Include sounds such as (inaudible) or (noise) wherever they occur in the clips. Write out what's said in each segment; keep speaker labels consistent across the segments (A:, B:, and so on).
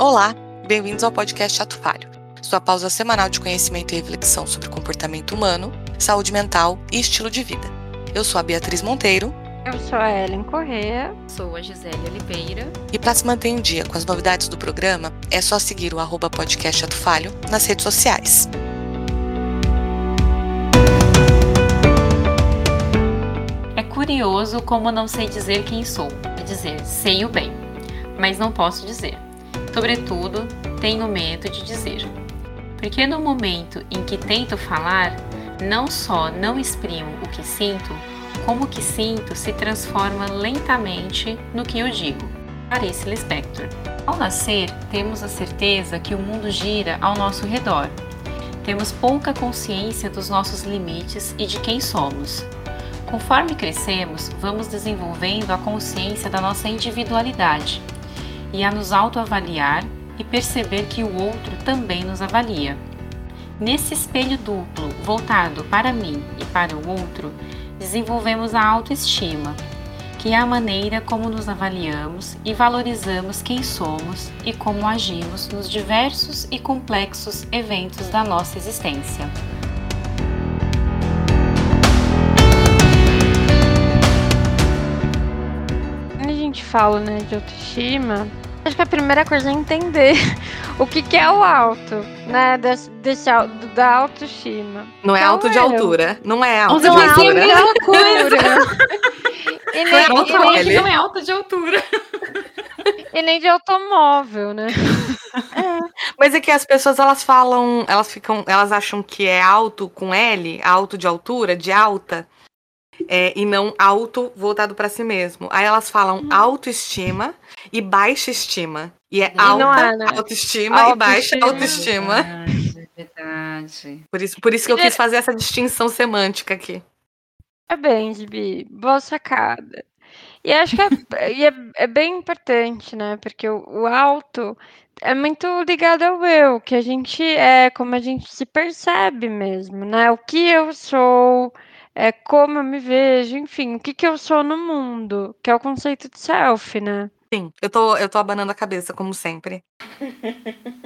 A: Olá, bem-vindos ao podcast Chato Falho, sua pausa semanal de conhecimento e reflexão sobre comportamento humano, saúde mental e estilo de vida. Eu sou a Beatriz Monteiro.
B: Eu sou a Ellen Correa.
C: Sou a Gisele Oliveira.
A: E para se manter em dia com as novidades do programa, é só seguir o arroba podcast Chato Falho nas redes sociais.
C: É curioso como não sei dizer quem sou, quer dizer, sei o bem, mas não posso dizer. Sobretudo, tenho medo de dizer. Porque no momento em que tento falar, não só não exprimo o que sinto, como o que sinto se transforma lentamente no que eu digo. Clarice Lispector. Ao nascer, temos a certeza que o mundo gira ao nosso redor. Temos pouca consciência dos nossos limites e de quem somos. Conforme crescemos, vamos desenvolvendo a consciência da nossa individualidade e a nos autoavaliar e perceber que o outro também nos avalia. Nesse espelho duplo, voltado para mim e para o outro, desenvolvemos a autoestima, que é a maneira como nos avaliamos e valorizamos quem somos e como agimos nos diversos e complexos eventos da nossa existência.
B: Gente fala né, de autoestima, acho que a primeira coisa é entender (laughs) o que, que é o alto, né? Desse, desse, da autoestima.
A: Não é
B: Então,
A: alto de altura. Não é alto
C: Não
A: de
C: é
A: altura.
C: alto.
B: altura. (laughs) e,
A: Não é
B: nem,
A: alto,
B: e, nem,
C: não é alta de altura. (laughs)
B: e nem de automóvel, né?
A: Mas é que as pessoas elas falam, elas ficam, elas acham que é alto com L, alto de altura, de alta, é, e não alto voltado para si mesmo. Aí elas falam autoestima e baixa estima. E é
B: E
A: alta
B: é, né?
A: autoestima e baixa
B: Autoestima.
A: autoestima.
C: Verdade, verdade.
A: Por isso, por isso que eu quis fazer essa distinção semântica aqui.
B: Parabéns, Bi. Boa sacada. E acho que é, (laughs) e é, é bem importante, né? Porque o, o alto é muito ligado ao eu, que a gente é, como a gente se percebe mesmo, né? O que eu sou, é, como eu me vejo, enfim, o que, que eu sou no mundo, que é o conceito de self, né?
A: Sim, eu tô, eu tô abanando a cabeça, como sempre.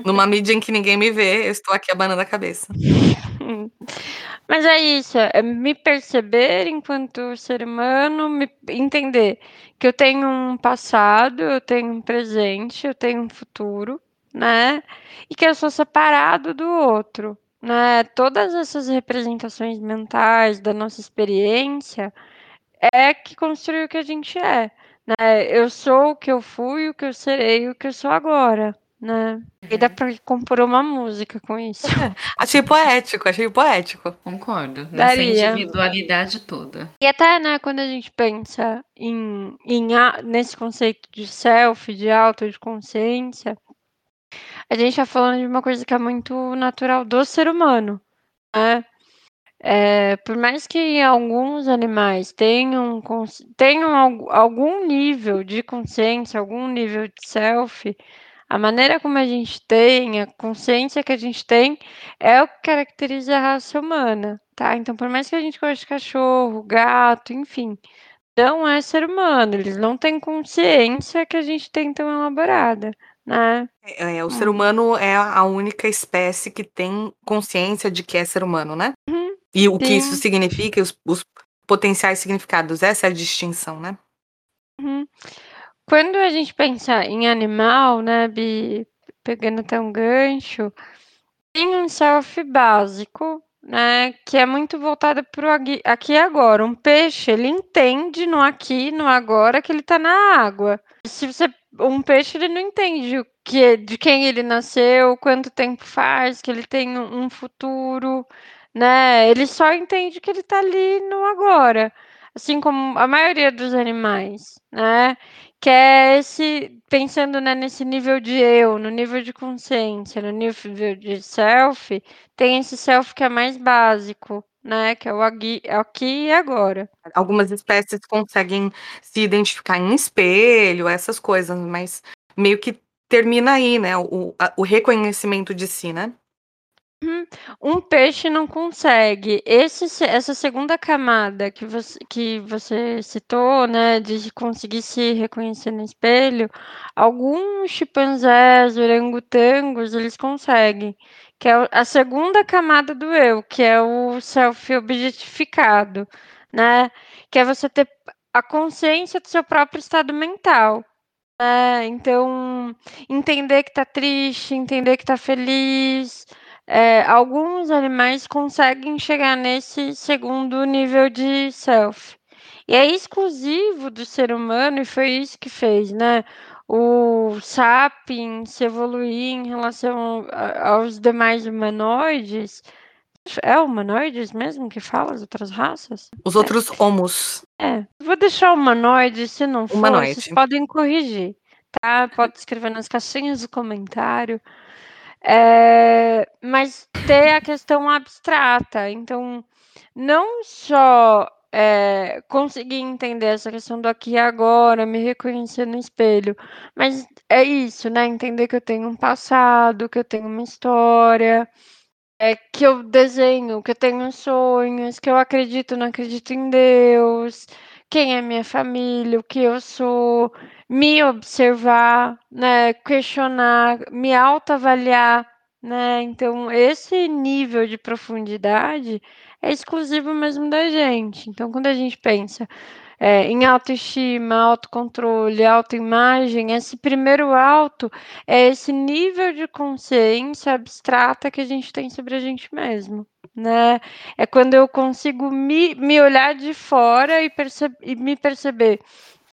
A: Numa mídia em que ninguém me vê, eu estou aqui abanando a cabeça. (laughs)
B: Mas é isso, é me perceber enquanto ser humano, me entender que eu tenho um passado, eu tenho um presente, eu tenho um futuro, né? E que eu sou separado do outro, né? Todas essas representações mentais da nossa experiência é que construi o que a gente é, né? Eu sou o que eu fui, o que eu serei, o que eu sou agora, né? E dá pra compor uma música com isso. (laughs)
A: Achei poético, achei poético.
C: Concordo. Nessa
B: Daria.
C: individualidade toda.
B: E até, né, quando a gente pensa em, em nesse conceito de self, de auto, de consciência, a gente está falando de uma coisa que é muito natural do ser humano, né? É, por mais que alguns animais tenham, tenham algu- algum nível de consciência, algum nível de self, a maneira como a gente tem, a consciência que a gente tem, é o que caracteriza a raça humana, tá? Então, por mais que a gente goste de cachorro, gato, enfim, não é ser humano, eles não têm consciência que a gente tem tão elaborada, né?
A: É, o ser humano é a única espécie que tem consciência de que é ser humano, né?
B: Uhum.
A: E o que
B: Sim.
A: isso significa, os, os potenciais significados, essa é a distinção, né?
B: Uhum. Quando a gente pensa em animal, né, Bi, pegando até um gancho, tem um self básico, né, que é muito voltado para o aqui e agora. Um peixe, ele entende no aqui, no agora, que ele está na água. Se você, um peixe, ele não entende o que, de quem ele nasceu, quanto tempo faz, que ele tem um um futuro, né? Ele só entende que ele está ali no agora, assim como a maioria dos animais, né? Que é esse, pensando né, nesse nível de eu, no nível de consciência, no nível de self, tem esse self que é mais básico, né? Que é o agui- aqui e agora.
A: Algumas espécies conseguem se identificar em espelho, essas coisas, mas meio que termina aí, né? O, a- o reconhecimento de si, né?
B: Uhum. Um peixe não consegue. Esse essa segunda camada que você que você citou, né, de conseguir se reconhecer no espelho, alguns chimpanzés, orangotangos, eles conseguem, que é a segunda camada do eu, que é o self objetificado, né, que é você ter a consciência do seu próprio estado mental. É, então, entender que tá triste, entender que tá feliz, é, alguns animais conseguem chegar nesse segundo nível de self. E é exclusivo do ser humano, e foi isso que fez, né? O sapiens evoluir em relação aos demais humanoides. É humanoides mesmo que fala as outras raças?
A: Os outros homos.
B: É. Vou deixar humanoide, se não for, Humanoide. vocês podem corrigir, tá? Pode escrever nas caixinhas do comentário. É, mas ter a questão abstrata. Então, não só é, conseguir entender essa questão do aqui e agora, me reconhecer no espelho, mas é isso, né? Entender que eu tenho um passado, que eu tenho uma história, é, que eu desenho, que eu tenho sonhos, que eu acredito, não acredito em Deus, quem é minha família, o que eu sou, me observar, né, questionar, me autoavaliar, né? Então, esse nível de profundidade é exclusivo mesmo da gente. Então, quando a gente pensa é, em autoestima, autocontrole, autoimagem, esse primeiro alto é esse nível de consciência abstrata que a gente tem sobre a gente mesmo né? É quando eu consigo me, me olhar de fora e, perce e me perceber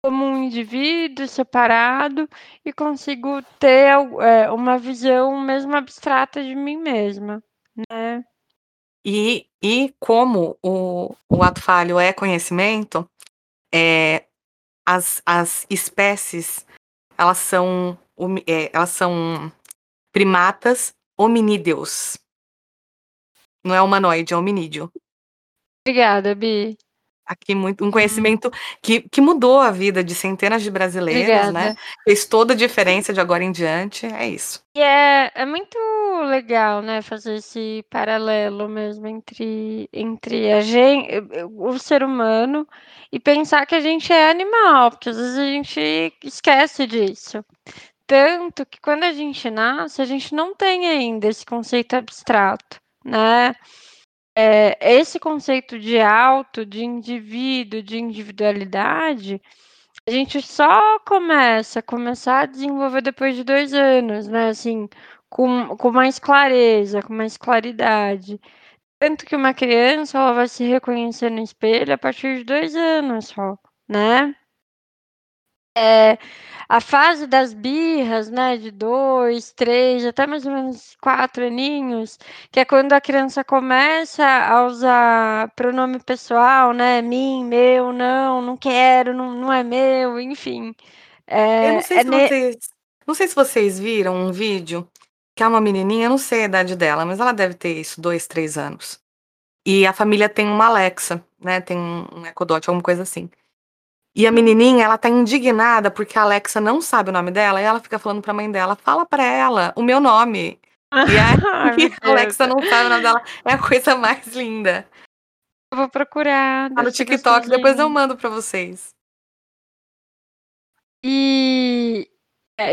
B: como um indivíduo separado e consigo ter é, uma visão mesmo abstrata de mim mesma, né?
A: E, e como o, o ato falho é conhecimento, é, as, as espécies elas são, é, elas são primatas hominídeos. Não é humanoide, é hominídeo.
B: Obrigada, Bi.
A: Aqui muito, um uhum. conhecimento que, que mudou a vida de centenas de brasileiros, né? Fez toda a diferença de agora em diante, é isso.
B: E é, é muito legal, né, fazer esse paralelo mesmo entre, entre a gente, o ser humano e pensar que a gente é animal, porque às vezes a gente esquece disso. Tanto que quando a gente nasce, a gente não tem ainda esse conceito abstrato né? É, esse conceito de auto, de indivíduo, de individualidade, a gente só começa começar a desenvolver depois de dois anos, né? Assim, com, com mais clareza, com mais claridade. Tanto que uma criança ela vai se reconhecer no espelho a partir de dois anos só, né? É, a fase das birras, né, de dois, três, até mais ou menos quatro aninhos, que é quando a criança começa a usar pronome pessoal, né, mim, meu, não, não quero, não, não é meu, enfim.
A: É, eu não sei, é se ne... vocês, não sei se vocês viram um vídeo que é uma menininha, eu não sei a idade dela, mas ela deve ter isso, dois, três anos. E a família tem uma Alexa, né, tem um Echo Dot, alguma coisa assim. E a menininha, ela tá indignada porque a Alexa não sabe o nome dela e ela fica falando pra mãe dela: fala pra ela o meu nome. E aí, (laughs) (laughs) a Alexa não sabe o nome dela. É a coisa mais linda.
B: Eu vou procurar.
A: Tá no TikTok, depois eu mando pra vocês.
B: E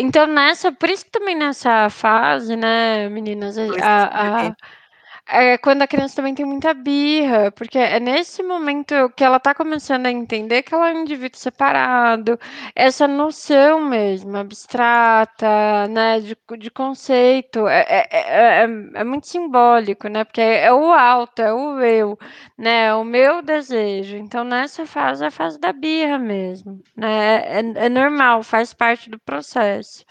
B: então nessa, por isso que também nessa fase, né, meninas, a, a, é quando a criança também tem muita birra, porque é nesse momento que ela tá começando a entender que ela é um indivíduo separado, essa noção mesmo, abstrata, né, de, de conceito, é, é, é, é, é muito simbólico, né, porque é o alto, é o eu, né, é o meu desejo. Então, nessa fase, é a fase da birra mesmo, né, é, é normal, faz parte do processo.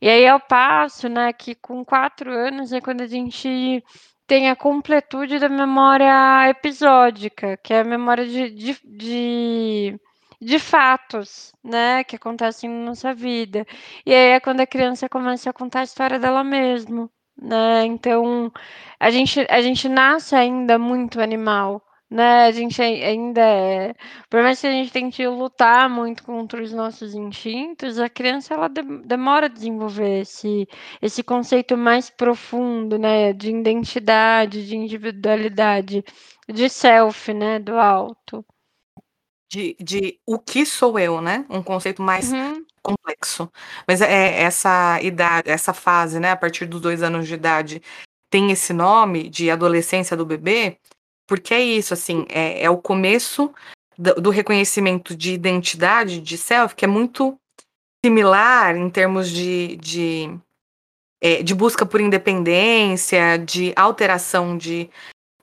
B: E aí, ao passo, né, que com quatro anos é quando a gente tem a completude da memória episódica, que é a memória de, de, de, de, fatos, né, que acontecem na nossa vida. E aí é quando a criança começa a contar a história dela mesma, né? Então, a gente, a gente nasce ainda muito animal, né? A gente ainda é. Por mais que a gente tente lutar muito contra os nossos instintos, a criança ela demora a desenvolver esse, esse conceito mais profundo, né? De identidade, de individualidade, de self, né? Do alto.
A: De, de o que sou eu, né? Um conceito mais uhum. complexo. Mas é essa idade, essa fase, né? A partir dos dois anos de idade, tem esse nome de adolescência do bebê, porque é isso, assim, é, é o começo do, do, reconhecimento de identidade, de self, que é muito similar em termos de, de, é, de busca por independência, de alteração de,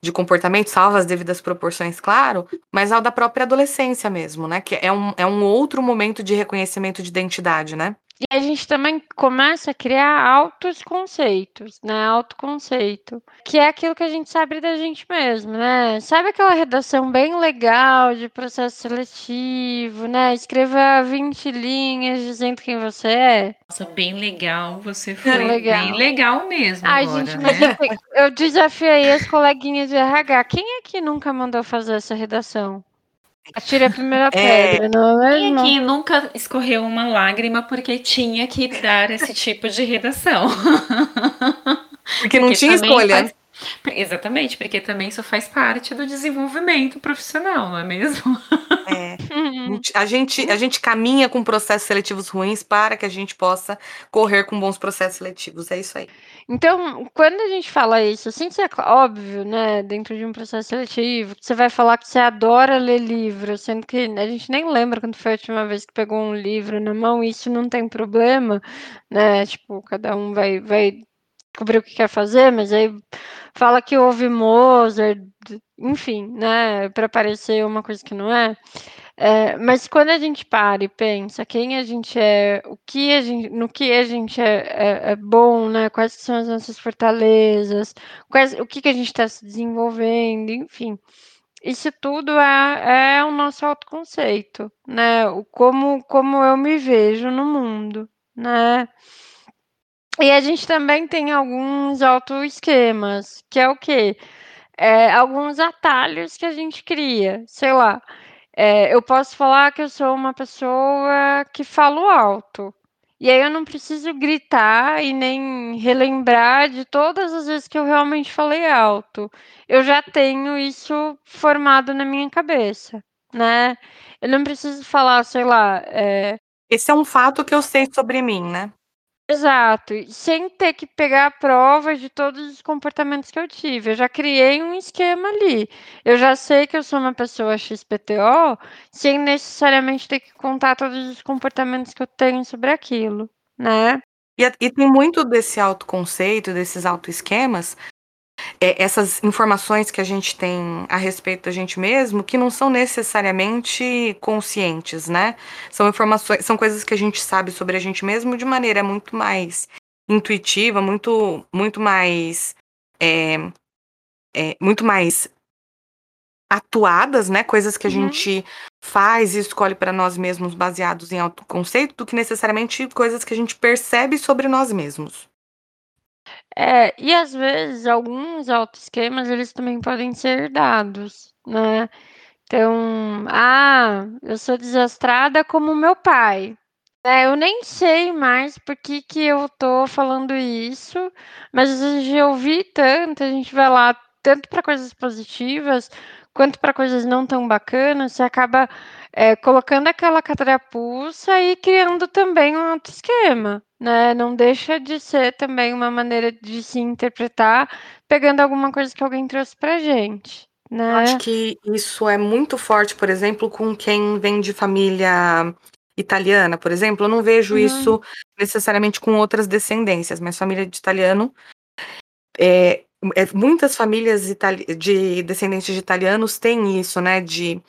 A: de comportamento, salvo as devidas proporções, claro, mas ao da própria adolescência mesmo, né? Que é um, é um outro momento de reconhecimento de identidade, né?
B: E a gente também começa a criar altos conceitos, né? Autoconceito, que é aquilo que a gente sabe da gente mesmo, né? Sabe aquela redação bem legal de processo seletivo, né? Escreva 20 linhas dizendo quem você é.
C: Nossa, bem legal. Você (laughs) foi legal. bem legal mesmo.
B: Ai,
C: agora,
B: gente,
C: né?
B: eu, eu desafiei as coleguinhas de RH. Quem é que nunca mandou fazer essa redação? Atire a primeira é. pedra, não é
C: mesmo? E aqui nunca escorreu uma lágrima porque tinha que dar esse tipo de redação.
A: Porque, (laughs) porque não tinha escolha. Faz...
C: Exatamente, porque também isso faz parte do desenvolvimento profissional, não é mesmo?
A: É. A gente, a gente caminha com processos seletivos ruins para que a gente possa correr com bons processos seletivos. É isso aí.
B: Então, quando a gente fala isso, assim, é óbvio, né, dentro de um processo seletivo, você vai falar que você adora ler livro, sendo que a gente nem lembra quando foi a última vez que pegou um livro na mão, isso não tem problema, né, tipo, cada um vai, vai descobrir o que quer fazer, mas aí fala que ouve Mozart, enfim, né, para parecer uma coisa que não é. É, mas quando a gente para e pensa quem a gente é, o que a gente, no que a gente é, é, é bom, né? Quais são as nossas fortalezas, quais, o que, que a gente está se desenvolvendo, enfim. Isso tudo é, é o nosso autoconceito, né? O como, como eu me vejo no mundo, né? E a gente também tem alguns autoesquemas, que é o quê? É, alguns atalhos que a gente cria, sei lá. É, eu posso falar que eu sou uma pessoa que falo alto. E aí eu não preciso gritar e nem relembrar de todas as vezes que eu realmente falei alto. Eu já tenho isso formado na minha cabeça, né? Eu não preciso falar, sei lá. É...
A: Esse é um fato que eu sei sobre mim, né?
B: Exato, sem ter que pegar provas de todos os comportamentos que eu tive. Eu já criei um esquema ali. Eu já sei que eu sou uma pessoa XPTO, sem necessariamente ter que contar todos os comportamentos que eu tenho sobre aquilo, né?
A: E, e tem muito desse autoconceito, desses autoesquemas, é, essas informações que a gente tem a respeito da gente mesmo que não são necessariamente conscientes, né? São informações, são coisas que a gente sabe sobre a gente mesmo de maneira muito mais intuitiva, muito, muito mais, é, é, muito mais atuadas, né? Coisas que a uhum. gente faz e escolhe para nós mesmos baseados em autoconceito, do que necessariamente coisas que a gente percebe sobre nós mesmos.
B: É, e às vezes alguns autoesquemas eles também podem ser herdados, né? Então, ah, eu sou desastrada como meu pai. É, eu nem sei mais por que, que eu tô falando isso, mas eu ouvi tanto, a gente vai lá tanto para coisas positivas quanto para coisas não tão bacanas, você acaba é, colocando aquela catarapuça e criando também um outro esquema, né? Não deixa de ser também uma maneira de se interpretar, pegando alguma coisa que alguém trouxe pra gente. Né? Eu
A: acho que isso é muito forte, por exemplo, com quem vem de família italiana, por exemplo. Eu não vejo uhum. isso necessariamente com outras descendências, mas família de italiano é, muitas famílias de descendentes de italianos têm isso, né? De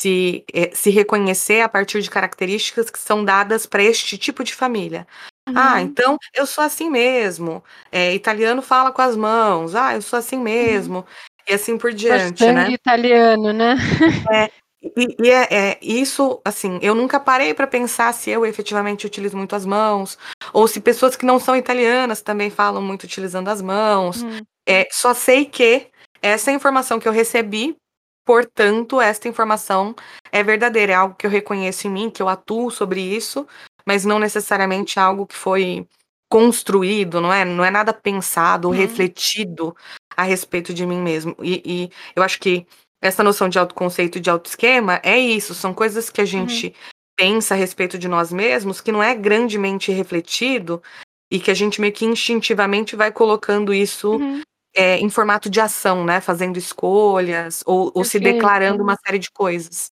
A: se, é, se reconhecer a partir de características que são dadas para este tipo de família. Ah, uhum. Ah, então eu sou assim mesmo. É, italiano fala com as mãos. Ah, eu sou assim uhum. mesmo. Uhum. E assim por diante, Bastante
B: né? italiano, né? (laughs)
A: É, e, e é, é, isso, assim, eu nunca parei para pensar se eu efetivamente utilizo muito as mãos, ou se pessoas que não são italianas também falam muito utilizando as mãos. Hum. É, só sei que essa informação que eu recebi portanto, esta informação é verdadeira, é algo que eu reconheço em mim, que eu atuo sobre isso, mas não necessariamente algo que foi construído, não é? Não é nada pensado ou uhum. refletido a respeito de mim mesmo. E, e, eu acho que essa noção de autoconceito e de autoesquema é isso, são coisas que a gente uhum. pensa a respeito de nós mesmos que não é grandemente refletido e que a gente meio que instintivamente vai colocando isso uhum. É, em formato de ação, né? Fazendo escolhas ou, ou se declarando uma série de coisas.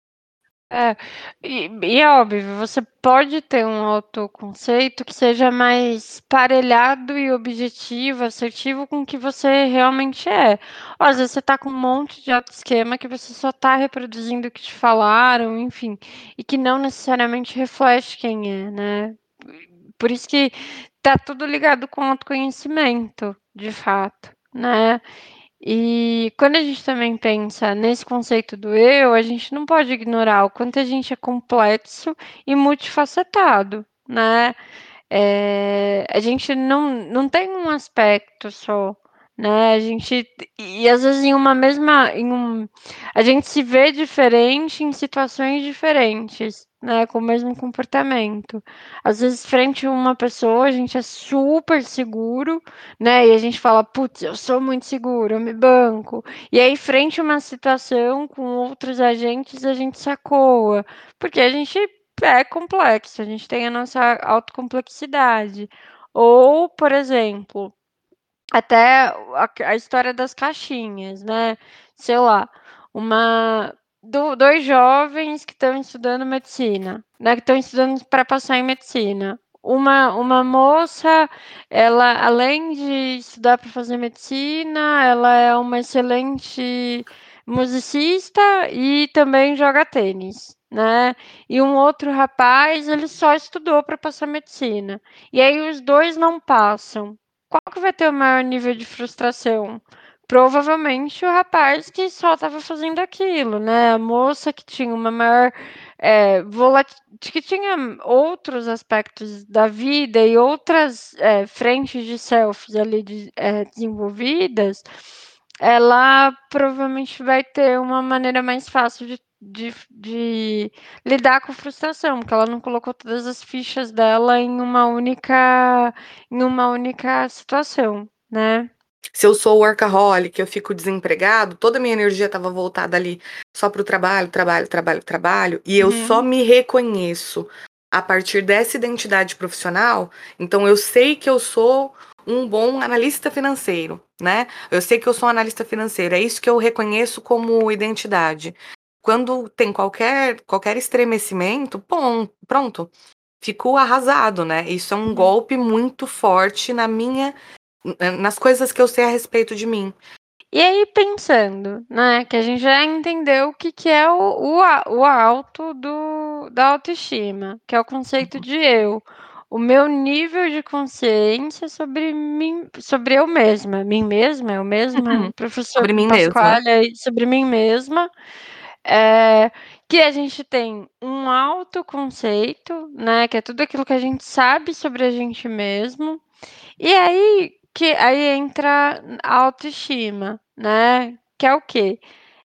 B: É, e, e é óbvio, você pode ter um autoconceito que seja mais parelhado e objetivo, assertivo com o que você realmente é. Ou, às vezes você tá com um monte de autoesquema que você só tá reproduzindo o que te falaram, enfim, e que não necessariamente reflete quem é, né? Por isso que tá tudo ligado com autoconhecimento, de fato, né? E quando a gente também pensa nesse conceito do eu, a gente não pode ignorar o quanto a gente é complexo e multifacetado, né? É, a gente não, não tem um aspecto só né? A gente e às vezes em uma mesma em um, a gente se vê diferente em situações diferentes, né, com o mesmo comportamento. Às vezes frente a uma pessoa a gente é super seguro, né? E a gente fala, putz, eu sou muito seguro, eu me banco. E aí frente a uma situação com outros agentes a gente sacoa, porque a gente é complexo, a gente tem a nossa autocomplexidade. Ou, por exemplo, até a, a história das caixinhas, né? Sei lá, uma do, dois jovens que estão estudando medicina, né? Que estão estudando para passar em medicina. Uma, uma moça, ela, além de estudar para fazer medicina, ela é uma excelente musicista e também joga tênis, né? E um outro rapaz, ele só estudou para passar medicina. E aí os dois não passam qual que vai ter o maior nível de frustração? Provavelmente o rapaz que só estava fazendo aquilo, né? A moça que tinha uma maior é, que tinha outros aspectos da vida e outras é, frentes de selfies ali de, é, desenvolvidas, ela provavelmente vai ter uma maneira mais fácil de de, de lidar com frustração, porque ela não colocou todas as fichas dela em uma única em uma única situação, né?
A: Se eu sou workaholic, eu fico desempregado, toda a minha energia estava voltada ali só para o trabalho, trabalho, trabalho, trabalho, e eu uhum. só me reconheço a partir dessa identidade profissional. Então eu sei que eu sou um bom analista financeiro, né? Eu sei que eu sou um analista financeiro, é isso que eu reconheço como identidade quando tem qualquer, qualquer estremecimento, bom, pronto, ficou arrasado, né? Isso é um uhum. golpe muito forte na minha, nas coisas que eu sei a respeito de mim.
B: E aí, pensando, né, que a gente já entendeu o que, que é o, o, o alto do, da autoestima, que é o conceito uhum. de eu. O meu nível de consciência sobre mim, sobre eu mesma, mim mesma, eu mesma, uhum. professor sobre mim Pasquale, mesma. sobre mim mesma. É, que a gente tem um autoconceito, né? Que é tudo aquilo que a gente sabe sobre a gente mesmo. E aí que aí entra a autoestima, né? Que é o quê?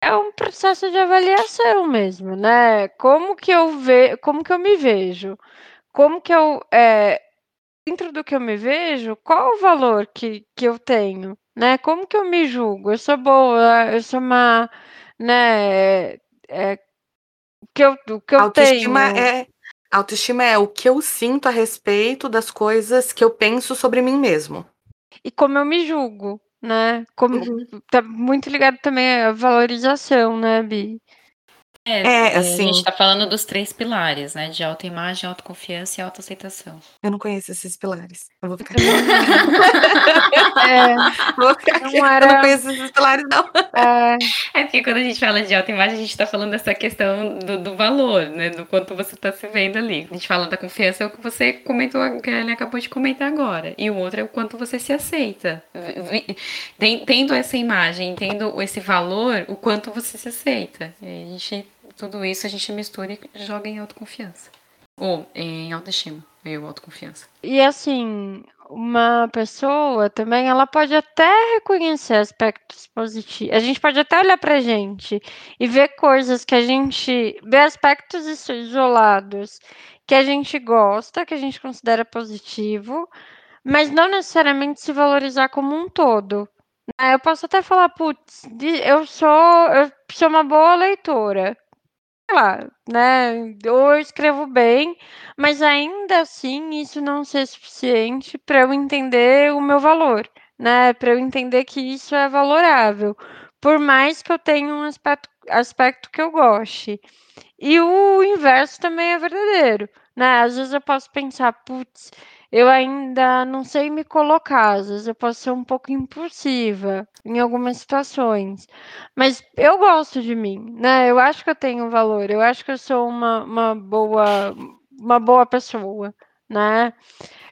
B: É um processo de avaliação mesmo, né? Como que eu ve, como que eu me vejo? Como que eu é, dentro do que eu me vejo, qual o valor que, que eu tenho, né? Como que eu me julgo? Eu sou boa, eu sou uma né, é, que eu, o que eu
A: autoestima
B: tenho.
A: É, autoestima é o que eu sinto a respeito das coisas que eu penso sobre mim mesmo.
B: E como eu me julgo, né? Como, uhum. Tá muito ligado também à valorização, né, Bi?
C: É, é, assim, a gente está falando dos três pilares, né? De autoimagem, autoconfiança e autoaceitação.
A: Eu não conheço esses pilares. Eu vou ficar.
B: é, (laughs)
A: vou ficar aqui. Não era... Eu não conheço esses pilares, não.
C: É... é porque quando a gente fala de autoimagem, a gente está falando dessa questão do, do, valor, né? Do quanto você está se vendo ali. A gente fala da confiança, é o que você comentou, que ele acabou de comentar agora. E o outro é o quanto você se aceita. Tendo essa imagem, tendo esse valor, o quanto você se aceita. E a gente tudo isso a gente mistura e joga em autoconfiança. Ou em autoestima, meio autoconfiança.
B: E assim, uma pessoa também, ela pode até reconhecer aspectos positivos. A gente pode até olhar pra gente e ver coisas que a gente. ver aspectos isolados que a gente gosta, que a gente considera positivo, mas não necessariamente se valorizar como um todo. Eu posso até falar, putz, eu sou, eu sou uma boa leitora lá, né? Eu escrevo bem, mas ainda assim isso não ser suficiente para eu entender o meu valor, né? Para eu entender que isso é valorável, por mais que eu tenha um aspecto, aspecto que eu goste. E o inverso também é verdadeiro, né? Às vezes eu posso pensar, putz, eu ainda não sei me colocar, às vezes eu posso ser um pouco impulsiva em algumas situações, mas eu gosto de mim, né? Eu acho que eu tenho valor, eu acho que eu sou uma, uma boa uma boa pessoa, né?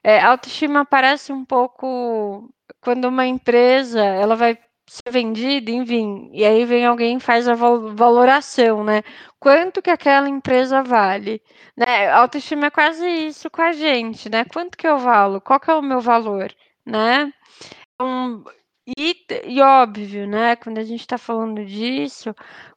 B: É, autoestima parece um pouco quando uma empresa ela vai ser vendida, enfim, e aí vem alguém e faz a valoração, né? Quanto que aquela empresa vale? Né? Autoestima é quase isso com a gente, né? Quanto que eu valo? Qual que é o meu valor, né? Então, e, e óbvio, né? Quando a gente está falando disso,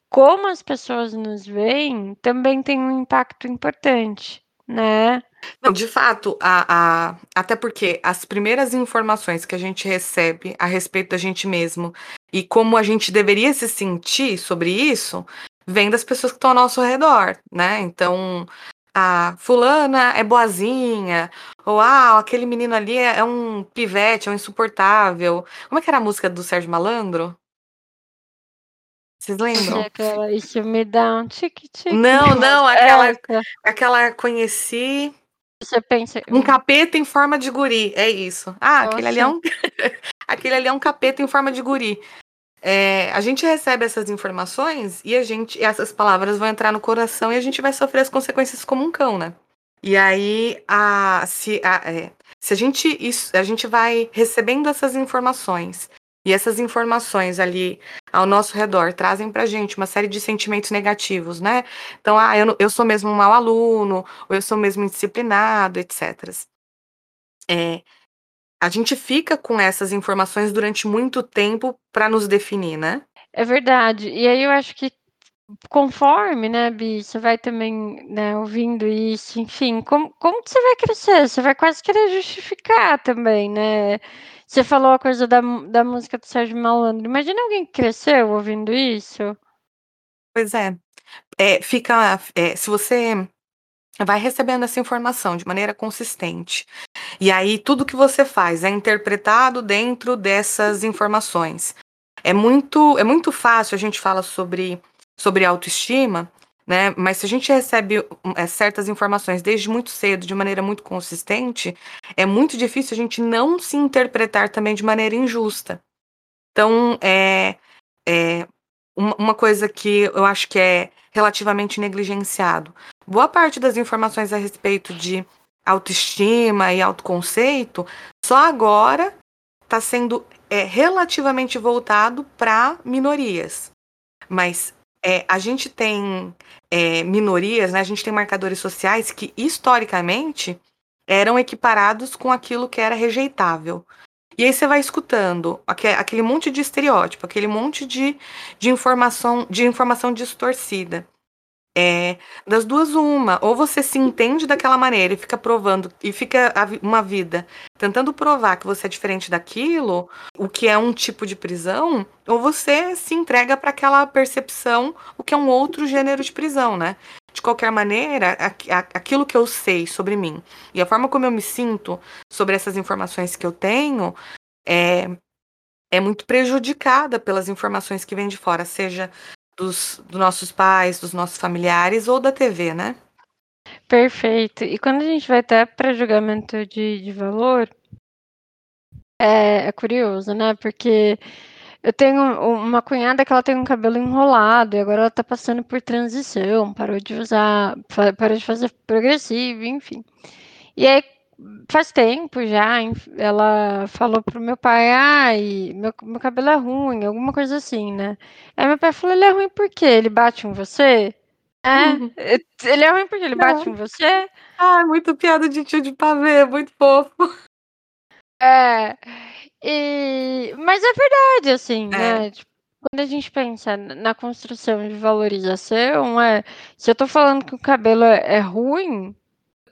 B: como as pessoas nos veem também tem um impacto importante, né?
A: Não, de fato, a, a, até porque as primeiras informações que a gente recebe a respeito da gente mesmo e como a gente deveria se sentir sobre isso, vem das pessoas que estão ao nosso redor, né? Então, a fulana é boazinha, ou ah, aquele menino ali é, é um pivete, é um insuportável. Como é que era a música do Sérgio Malandro? Vocês lembram?
B: Aquela, isso me dá um tique-tique.
A: Não, não, aquela, aquela conheci.
B: Você pensa.
A: Um capeta em forma de guri, é isso. Ah, aquele ali é um. (laughs) aquele ali é um capeta em forma de guri. É, a gente recebe essas informações e a gente, essas palavras vão entrar no coração e a gente vai sofrer as consequências como um cão, né? E aí, a, se, a, é, se a gente isso, a gente vai recebendo essas informações e essas informações ali ao nosso redor trazem pra gente uma série de sentimentos negativos, né? Então, ah, eu, eu sou mesmo um mau aluno, ou eu sou mesmo indisciplinado, etc. É, a gente fica com essas informações durante muito tempo para nos definir, né?
B: É verdade. E aí eu acho que conforme, né, Bi, você vai também, né, ouvindo isso, enfim, como, como que você vai crescer? Você vai quase querer justificar também, né? Você falou a coisa da, da música do Sérgio Malandro. Imagina alguém que cresceu ouvindo isso.
A: Pois é. é fica. É, se você vai recebendo essa informação de maneira consistente. E aí tudo que você faz é interpretado dentro dessas informações. É muito é muito fácil a gente fala sobre sobre autoestima, né? Mas se a gente recebe é, certas informações desde muito cedo, de maneira muito consistente, é muito difícil a gente não se interpretar também de maneira injusta. Então, é, é uma coisa que eu acho que é relativamente negligenciado. Boa parte das informações a respeito de autoestima e autoconceito só agora está sendo é, relativamente voltado para minorias. Mas é, a gente tem é, minorias, né? a gente tem marcadores sociais que historicamente eram equiparados com aquilo que era rejeitável. E aí você vai escutando aquele monte de estereótipo, aquele monte de, de informação de informação distorcida. É, das duas, uma. Ou você se entende daquela maneira e fica provando, e fica uma vida tentando provar que você é diferente daquilo, o que é um tipo de prisão, ou você se entrega para aquela percepção, o que é um outro gênero de prisão, né? De qualquer maneira, aquilo que eu sei sobre mim e a forma como eu me sinto sobre essas informações que eu tenho é, é muito prejudicada pelas informações que vêm de fora, seja dos, dos nossos pais, dos nossos familiares ou da TV, né?
B: Perfeito. E quando a gente vai até para julgamento de, de valor, é, é, curioso, né? Porque eu tenho uma cunhada que ela tem um cabelo enrolado e agora ela tá passando por transição, parou de usar, parou de fazer progressivo, enfim. E aí, faz tempo já, ela falou pro meu pai, ai, meu, meu cabelo é ruim, alguma coisa assim, né? Aí meu pai falou, ele é ruim por quê? Ele bate em você? É, (laughs) uhum. ele é ruim porque ele bate em você?
A: Ah, muito piada de tio de pavê, muito fofo.
B: É. E mas é verdade, assim,
A: É.
B: né, tipo, quando a gente pensa na construção de valorização, é se eu tô falando que o cabelo é é ruim,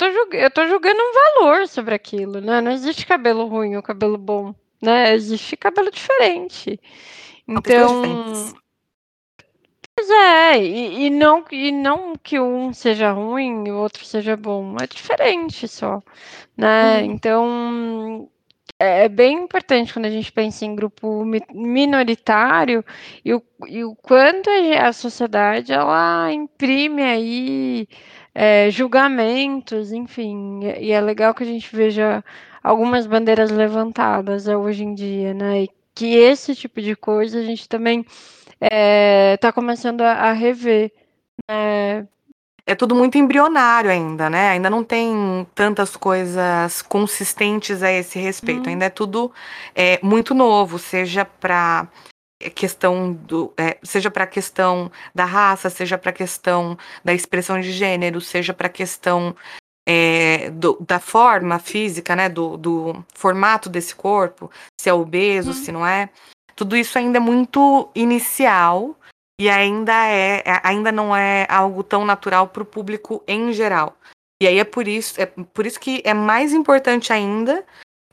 B: tô eu tô julgando um valor sobre aquilo, né, não existe cabelo ruim ou cabelo bom, né, existe cabelo diferente. Então. Pois é, e e não e não que um seja ruim e o outro seja bom, é diferente só, né.
A: Uhum.
B: Então, é é bem importante quando a gente pensa em grupo mi minoritário e o e o quanto a a sociedade ela imprime aí, eh, julgamentos, enfim, e é legal que a gente veja algumas bandeiras levantadas, eh, hoje em dia, né, e que esse tipo de coisa a gente também, eh, tá começando a a rever, né.
A: É tudo muito embrionário ainda, né, ainda não tem tantas coisas consistentes a esse respeito,
B: Hum.
A: ainda é tudo, eh, muito novo, seja pra questão do eh, seja pra questão da raça, seja pra questão da expressão de gênero, seja pra questão, eh, do da forma física, né, do do formato desse corpo, se é obeso,
B: Hum.
A: se não é. Tudo isso ainda é muito inicial e ainda é ainda não é algo tão natural para o público em geral. E aí é por isso é por isso que é mais importante ainda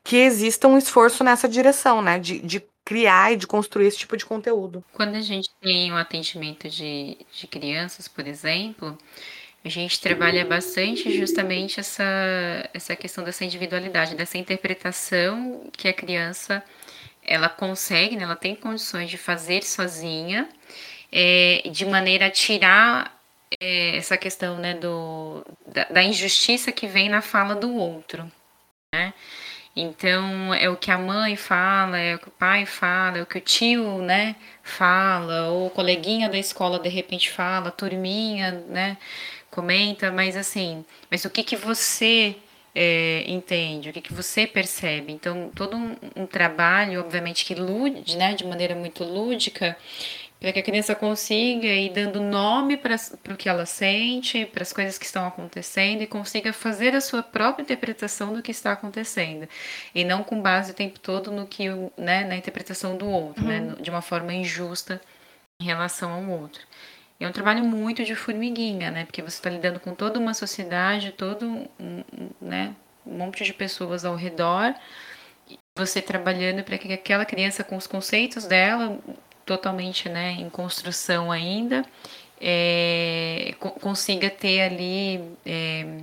A: que exista um esforço nessa direção, né, de de criar e de construir esse tipo de conteúdo.
C: Quando a gente tem um atendimento de de crianças, por exemplo, a gente trabalha bastante justamente essa essa questão dessa individualidade, dessa interpretação que a criança ela consegue, né, ela tem condições de fazer sozinha, eh, de maneira a tirar, eh, essa questão, né, do da da injustiça que vem na fala do outro, né. Então é o que a mãe fala, é o que o pai fala, é o que o tio, né, fala, ou o coleguinha da escola de repente fala, turminha, né, comenta, mas assim, mas o que que você, eh, entende, o que que você percebe? Então todo um um trabalho obviamente que lude né, de maneira muito lúdica, pra que a criança consiga ir dando nome para para o que ela sente, para as coisas que estão acontecendo e consiga fazer a sua própria interpretação do que está acontecendo, e não com base o tempo todo no que né, na interpretação do outro, né,
B: Uhum.
C: de uma forma injusta em relação ao outro. É um trabalho muito de formiguinha, né, porque você tá lidando com toda uma sociedade, todo né, um monte de pessoas ao redor, e você trabalhando pra que aquela criança com os conceitos dela, totalmente, né, em construção ainda, co consiga ter ali, eh,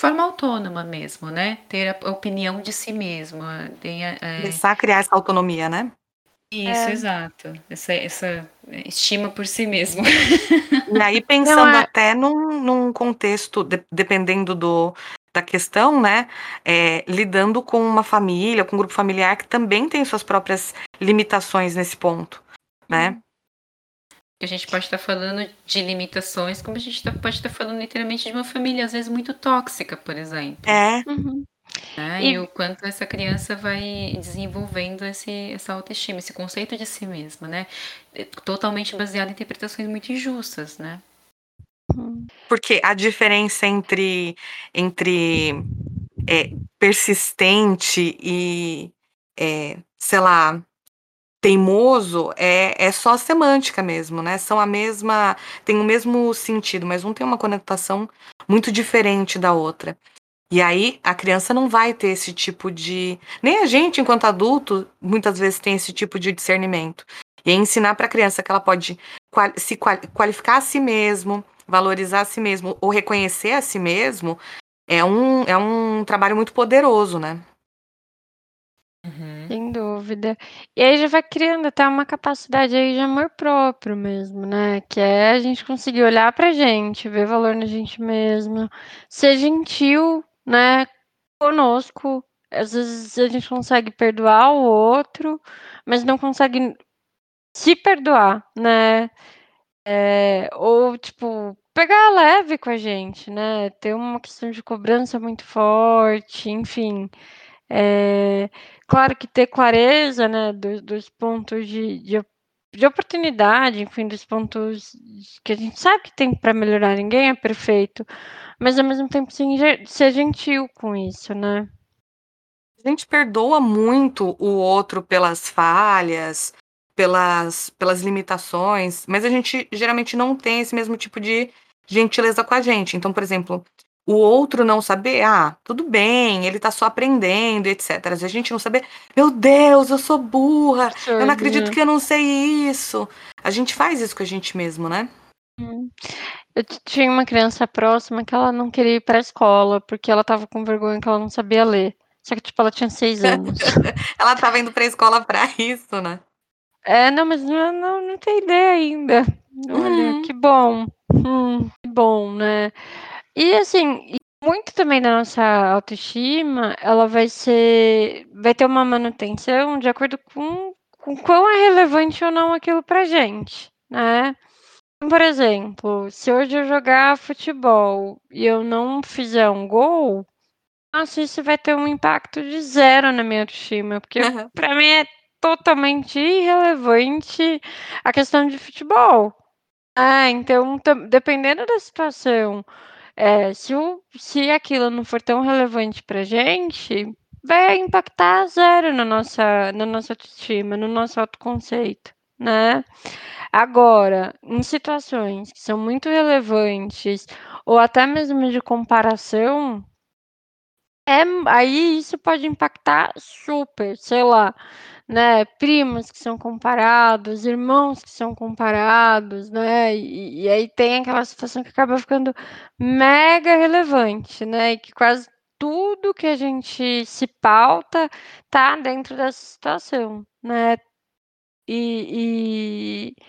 C: forma autônoma mesmo, né, ter a opinião de si mesma, tenha, eh
A: Começar a criar essa autonomia, né.
C: Isso,
B: É.
C: exato. Essa essa estima por si mesmo.
A: E aí (laughs)
B: Não,
A: pensando
B: é
A: até num num contexto de dependendo do da questão, né, eh, lidando com uma família, com um grupo familiar que também tem suas próprias limitações nesse ponto, né.
B: Uhum.
C: A gente pode estar falando de limitações, como a gente tá pode estar falando literalmente de uma família, às vezes, muito tóxica, por exemplo.
A: É.
B: Uhum.
C: Né,
B: E
C: e o quanto essa criança vai desenvolvendo esse essa autoestima, esse conceito de si mesma, né, eh, totalmente baseado em interpretações muito injustas, né.
B: Hum.
A: Porque a diferença entre entre, eh, persistente e, eh, sei lá, teimoso é é só semântica mesmo, né, são a mesma tem o mesmo sentido, mas um tem uma conotação muito diferente da outra. E aí a criança não vai ter esse tipo de nem a gente enquanto adulto, muitas vezes tem esse tipo de discernimento. E aí ensinar pra criança que ela pode se qua qualificar a si mesmo, valorizar a si mesmo ou reconhecer a si mesmo, é um é um trabalho muito poderoso, né.
B: Dúvida. E aí já vai criando até uma capacidade aí de amor próprio mesmo, né, que é a gente conseguir olhar pra gente, ver valor na gente mesma, ser gentil, né, conosco. Às vezes a gente consegue perdoar o outro, mas não consegue se perdoar, né. Eh, ou tipo, pegar leve com a gente, né, ter uma questão de cobrança muito forte, enfim. Eh, claro que ter clareza, né, do dos pontos de de de oportunidade, enfim, dos pontos que a gente sabe que tem pra melhorar, ninguém é perfeito, mas ao mesmo tempo sim, ser gentil com isso, né.
A: a gente perdoa muito o outro pelas falhas, pelas, pelas limitações, mas a gente geralmente não tem esse mesmo tipo de gentileza com a gente. Então, por exemplo, o outro não saber, ah, tudo bem, ele tá só aprendendo, etc. A gente não saber, meu Deus, eu sou burra, eu não acredito que eu não sei isso. A gente faz isso com a gente mesmo, né?
B: Hum. Eu tinha uma criança próxima que ela não queria ir pra escola, porque ela tava com vergonha que ela não sabia ler. Só que, tipo, ela tinha seis anos. (laughs)
A: ela tava indo pra escola pra isso, né?
B: É, não, mas não, não, não tem ideia ainda. Olha, uhum. que bom. Hum, que bom, né? E assim, muito também da nossa autoestima, ela vai ser. Vai ter uma manutenção de acordo com, com quão é relevante ou não aquilo pra gente, né? Por exemplo, se hoje eu jogar futebol e eu não fizer um gol, nossa, isso vai ter um impacto de zero na minha autoestima, porque uhum. para mim é totalmente irrelevante a questão de futebol. Ah, então, dependendo da situação, é, se, o, se aquilo não for tão relevante pra gente, vai impactar zero na nossa, na nossa autoestima, no nosso autoconceito, né? Agora, em situações que são muito relevantes, ou até mesmo de comparação, é, aí isso pode impactar super, sei lá, né? Primos que são comparados, irmãos que são comparados, né? E, e aí tem aquela situação que acaba ficando mega relevante, né? E que quase tudo que a gente se pauta tá dentro dessa situação, né? E, e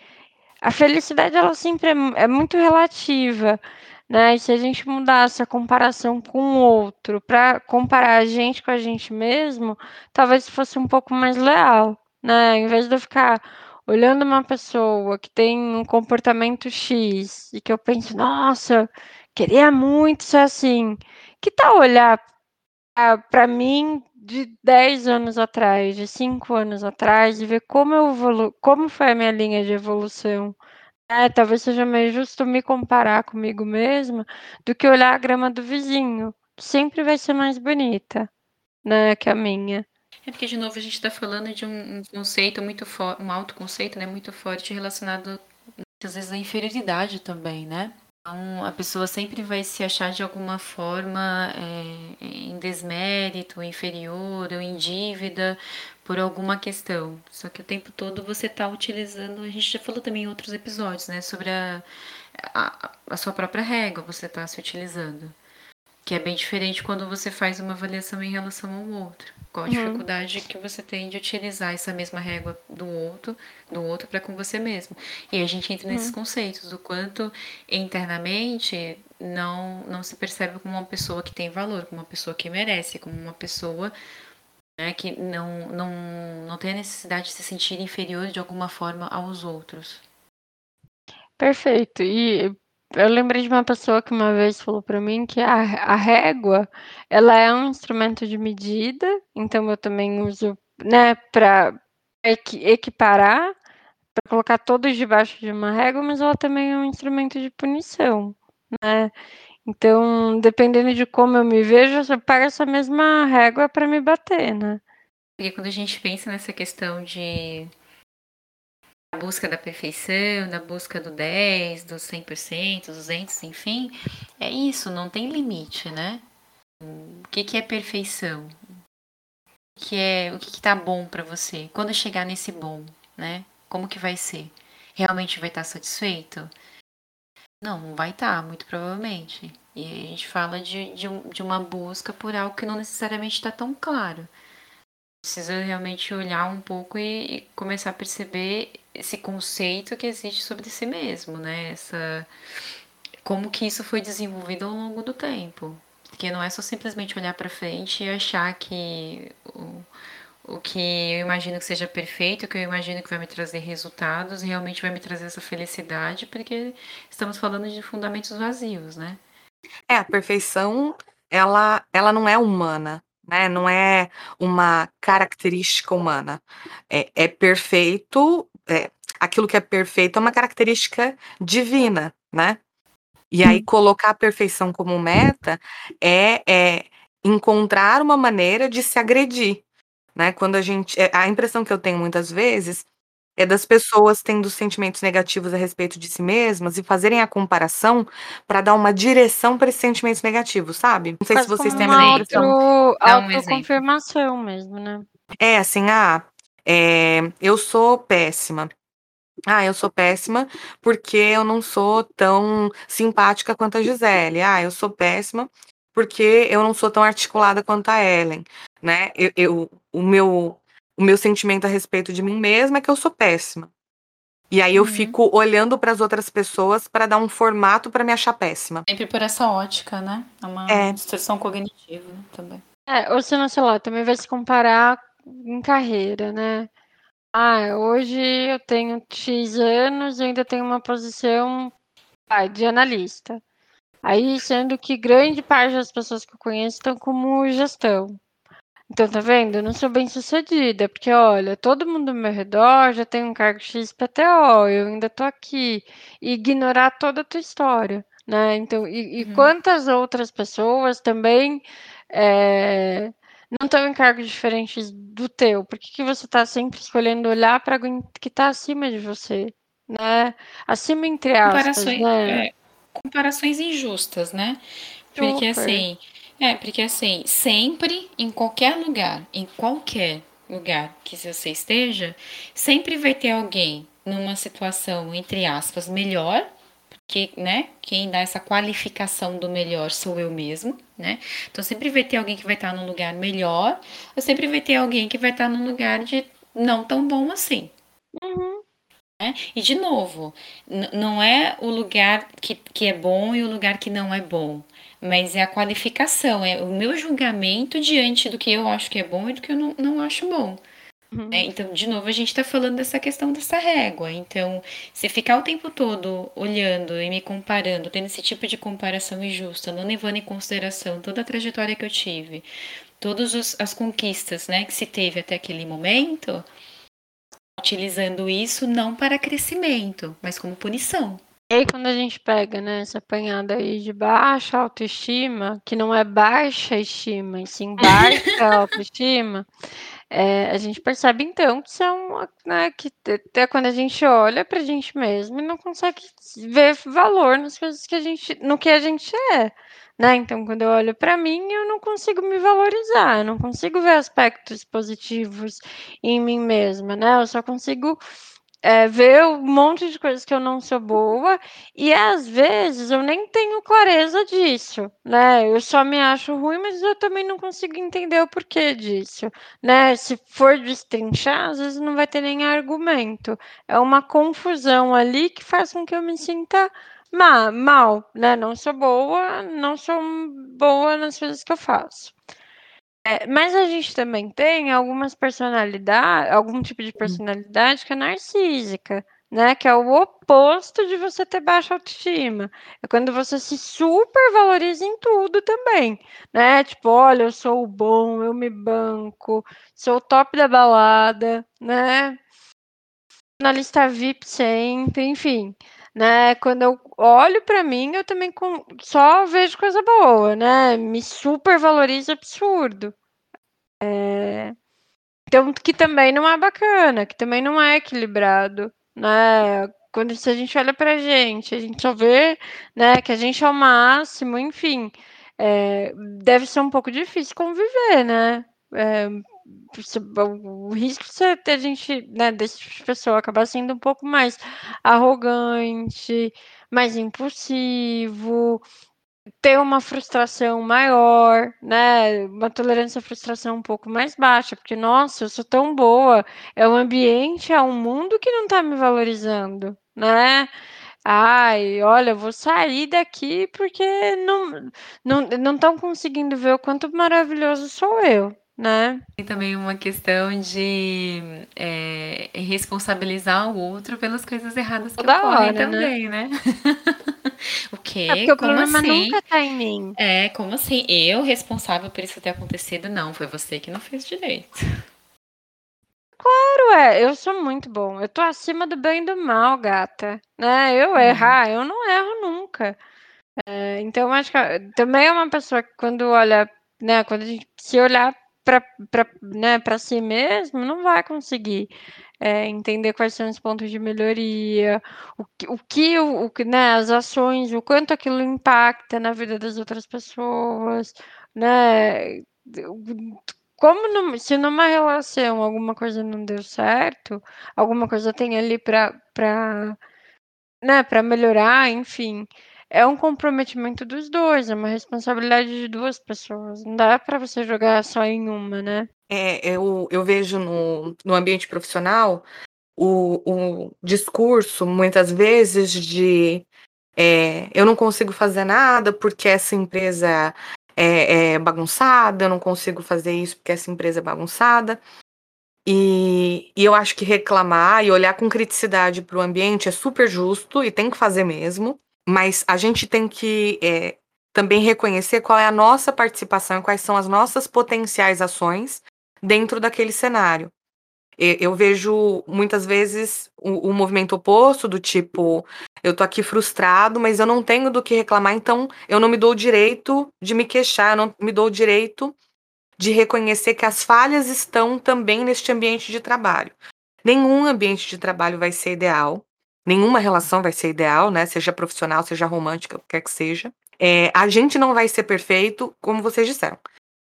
B: a felicidade ela sempre é, é muito relativa. Né? E se a gente mudasse a comparação com o outro para comparar a gente com a gente mesmo, talvez fosse um pouco mais leal, né? Em vez de eu ficar olhando uma pessoa que tem um comportamento X e que eu penso, nossa, queria muito ser assim. Que tal olhar para mim de 10 anos atrás, de 5 anos atrás e ver como eu evolu como foi a minha linha de evolução, é, talvez seja mais justo me comparar comigo mesma do que olhar a grama do vizinho, sempre vai ser mais bonita, né, que a minha.
C: É porque, de novo, a gente está falando de um, um conceito muito forte, um autoconceito, né, muito forte relacionado, muitas vezes, à inferioridade também, né? Então, a pessoa sempre vai se achar de alguma forma é, em desmérito, inferior ou em dívida por alguma questão. Só que o tempo todo você está utilizando, a gente já falou também em outros episódios, né, sobre a, a, a sua própria régua, você está se utilizando. Que é bem diferente quando você faz uma avaliação em relação ao outro. Qual a uhum. dificuldade que você tem de utilizar essa mesma régua do outro, do outro para com você mesmo. E a gente entra nesses uhum. conceitos, do quanto internamente não, não se percebe como uma pessoa que tem valor, como uma pessoa que merece, como uma pessoa né, que não, não, não tem a necessidade de se sentir inferior de alguma forma aos outros.
B: Perfeito. E eu lembrei de uma pessoa que uma vez falou para mim que a, a régua, ela é um instrumento de medida, então eu também uso, né, para equiparar, para colocar todos debaixo de uma régua, mas ela também é um instrumento de punição, né? Então, dependendo de como eu me vejo, eu pego essa mesma régua para me bater, né?
C: Porque quando a gente pensa nessa questão de a busca da perfeição, da busca do 10, do 100%, 200, enfim, é isso, não tem limite, né? O que, que é perfeição? O que é o que, que tá bom para você? Quando chegar nesse bom, né? Como que vai ser? Realmente vai estar tá satisfeito? Não, não vai estar, tá, muito provavelmente. E a gente fala de, de, de uma busca por algo que não necessariamente está tão claro precisa realmente olhar um pouco e, começar a perceber esse conceito que existe sobre si mesmo, né? Essa como que isso foi desenvolvido ao longo do tempo, porque não é só simplesmente olhar para frente e achar que o, o que eu imagino que seja perfeito, o que eu imagino que vai me trazer resultados, realmente vai me trazer essa felicidade, porque estamos falando de fundamentos vazios, né?
A: É, a perfeição, ela, ela não é humana, né? Não é uma característica humana. É, é perfeito, é, aquilo que é perfeito é uma característica divina, né? E aí colocar a perfeição como meta é, é, encontrar uma maneira de se agredir, né? Quando a gente, é, a impressão que eu tenho muitas vezes é das pessoas tendo sentimentos negativos a respeito de si mesmas e fazerem a comparação para dar uma direção para esses sentimentos negativos, sabe? Não sei
B: Mas
A: se vocês têm a mesma
B: auto,
A: impressão.
C: Um exemplo.
B: autoconfirmação mesmo, né?
A: É assim, ah, é, eu sou péssima. Ah, eu sou péssima porque eu não sou tão simpática quanto a Gisele. Ah, eu sou péssima porque eu não sou tão articulada quanto a Ellen, né? Eu, eu- o meu o meu sentimento a respeito de mim mesma é que eu sou péssima. E aí eu
C: Uhum.
A: fico olhando para as outras pessoas para dar um formato para me achar péssima.
C: Sempre por essa ótica, né? É uma
A: É.
C: distorção cognitiva também.
B: É, ou se não, sei lá, também vai se comparar em carreira, né? Ah, hoje eu tenho X anos e ainda tenho uma posição vai, de analista. Aí, sendo que grande parte das pessoas que eu conheço estão como gestão. Então, tá vendo? Eu não sou bem sucedida, porque olha, todo mundo ao meu redor já tem um cargo XPTO, eu ainda tô aqui. E ignorar toda a tua história, né? Então, e, e
C: Uhum.
B: quantas outras pessoas também é, não estão em cargos diferentes do teu? Por que, que você tá sempre escolhendo olhar para alguém que tá acima de você, né? Acima entre aspas,
C: Comparações,
B: né?
C: é, comparações injustas, né? Porque
B: Super.
C: assim, é, porque assim, sempre, em qualquer lugar, em qualquer lugar que você esteja, sempre vai ter alguém numa situação, entre aspas, melhor, porque, né, quem dá essa qualificação do melhor sou eu mesmo, né? Então sempre vai ter alguém que vai estar num lugar melhor, ou sempre vai ter alguém que vai estar num lugar de não tão bom assim.
B: Uhum.
C: né? E de novo, não é o lugar que, que é bom e o lugar que não é bom, mas é a qualificação, é o meu julgamento diante do que eu acho que é bom e do que eu não, não acho bom.
B: Uhum.
C: né? Então, de novo, a gente está falando dessa questão dessa régua. Então, se ficar o tempo todo olhando e me comparando, tendo esse tipo de comparação injusta, não levando em consideração toda a trajetória que eu tive, todas as conquistas né, que se teve até aquele momento, utilizando isso não para crescimento, mas como punição.
B: E aí, quando a gente pega, né, essa apanhada aí de baixa autoestima, que não é baixa estima, e sim baixa (laughs) autoestima, é, a gente percebe então que são, né, que até quando a gente olha pra gente mesmo e não consegue ver valor nas coisas que a gente, no que a gente é, né? Então, quando eu olho pra mim, eu não consigo me valorizar, eu não consigo ver aspectos positivos em mim mesma, né? Eu só consigo é, ver um monte de coisas que eu não sou boa e às vezes eu nem tenho clareza disso, né? Eu só me acho ruim, mas eu também não consigo entender o porquê disso, né? Se for destrinchar, às vezes não vai ter nem argumento. É uma confusão ali que faz com que eu me sinta ma- mal, né? Não sou boa, não sou boa nas coisas que eu faço. É, mas a gente também tem algumas personalidades, algum tipo de personalidade que é narcísica, né? Que é o oposto de você ter baixa autoestima. É quando você se supervaloriza em tudo também, né? Tipo, olha, eu sou o bom, eu me banco, sou o top da balada, né? Na lista VIP sempre, enfim. Né, quando eu olho pra mim, eu também com- só vejo coisa boa, né? Me supervalorizo absurdo. É, Então, que também não é bacana, que também não é equilibrado, né? Quando a gente olha pra gente, a gente só vê, né, que a gente é o máximo, enfim, é, deve ser um pouco difícil conviver, né? É, o risco de ter gente, né, desse tipo de pessoa acabar sendo um pouco mais arrogante, mais impulsivo, ter uma frustração maior, né? Uma tolerância à frustração um pouco mais baixa, porque, nossa, eu sou tão boa, é um ambiente, é um mundo que não tá me valorizando, né? Ai, olha, eu vou sair daqui porque não não estão conseguindo ver o quanto maravilhoso sou eu, né?
C: Tem também uma questão de é, responsabilizar o outro pelas coisas erradas que ocorrem
B: hora, né?
C: também, né? (laughs) o quê?
B: É porque o
C: Como
B: problema
C: assim?
B: nunca tá em mim.
C: É, como assim? Eu responsável por isso ter acontecido? Não, foi você que não fez direito.
B: Claro, é, eu sou muito bom. Eu tô acima do bem e do mal, gata. Né? Eu
C: Uhum.
B: errar, eu não erro nunca. É, então, acho que ah, também é uma pessoa que, quando olha né, quando a gente se olhar para né, si mesmo, não vai conseguir é, entender quais são os pontos de melhoria, o o que, o, né, as ações, o quanto aquilo impacta na vida das outras pessoas, né? Como se numa relação alguma coisa não deu certo, alguma coisa tem ali para né, para melhorar, enfim, é um comprometimento dos dois, é uma responsabilidade de duas pessoas. Não dá para você jogar só em uma, né?
A: É, eu, eu vejo no, no ambiente profissional o, o discurso, muitas vezes, de é, eu não consigo fazer nada porque essa empresa é, é, bagunçada, eu não consigo fazer isso porque essa empresa é bagunçada. E, e eu acho que reclamar e olhar com criticidade para o ambiente é super justo e tem que fazer mesmo, mas a gente tem que é, também reconhecer qual é a nossa participação, quais são as nossas potenciais ações dentro daquele cenário. Eu vejo muitas vezes o, o, movimento oposto, do tipo, eu tô aqui frustrado, mas eu não tenho do que reclamar, então eu não me dou o direito de me queixar, eu não me dou o direito de reconhecer que as falhas estão também neste ambiente de trabalho. Nenhum ambiente de trabalho vai ser ideal, nenhuma relação vai ser ideal, né? Seja profissional, seja romântica, o que quer que seja. É, a gente não vai ser perfeito, como vocês disseram.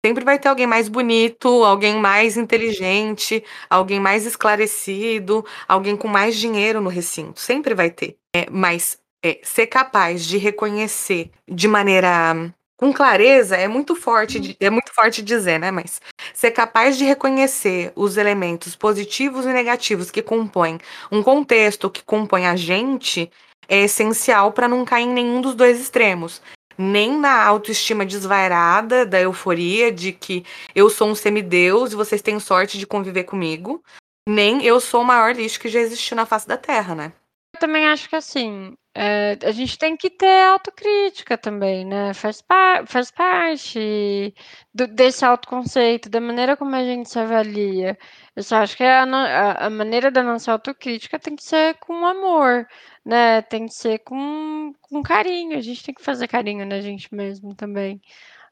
A: Sempre vai ter alguém mais bonito, alguém mais inteligente, alguém mais esclarecido, alguém com mais dinheiro no recinto. Sempre vai ter. É, mas é, ser capaz de reconhecer de maneira com clareza é muito forte, é muito forte dizer, né? Mas ser capaz de reconhecer os elementos positivos e negativos que compõem um contexto, que compõe a gente, é essencial para não cair em nenhum dos dois extremos nem na autoestima desvairada da euforia de que eu sou um semideus e vocês têm sorte de conviver comigo, nem eu sou o maior lixo que já existiu na face da Terra, né?
B: Eu também acho que assim, é, a gente tem que ter autocrítica também, né? Faz, par faz parte do, desse autoconceito, da maneira como a gente se avalia. Eu só acho que a, a, a maneira da nossa autocrítica tem que ser com amor, né? Tem que ser com, com carinho. A gente tem que fazer carinho na gente mesmo também.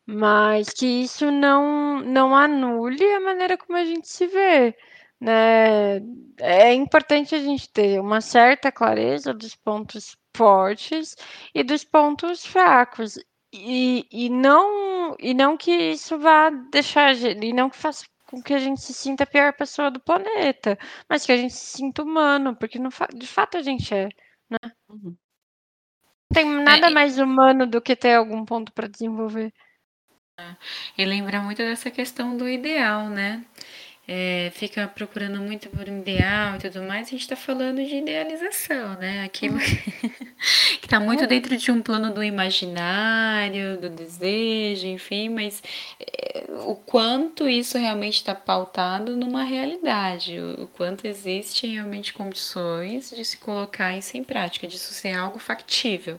B: Mas que isso não, não anule a maneira como a gente se vê né? É importante a gente ter uma certa clareza dos pontos fortes e dos pontos fracos. E, e, não, e não que isso vá deixar, e não que faça com que a gente se sinta a pior pessoa do planeta, mas que a gente se sinta humano, porque no, de fato a gente é, né? Uhum. Não tem nada é, mais humano do que ter algum ponto para desenvolver.
C: E lembra muito dessa questão do ideal, né? É, fica procurando muito por um ideal e tudo mais, a gente está falando de idealização, né? Aquilo uhum. (laughs) que está muito é. dentro de um plano do imaginário, do desejo, enfim, mas é, o quanto isso realmente está pautado numa realidade, o, o quanto existem realmente condições de se colocar isso em prática, disso ser algo factível.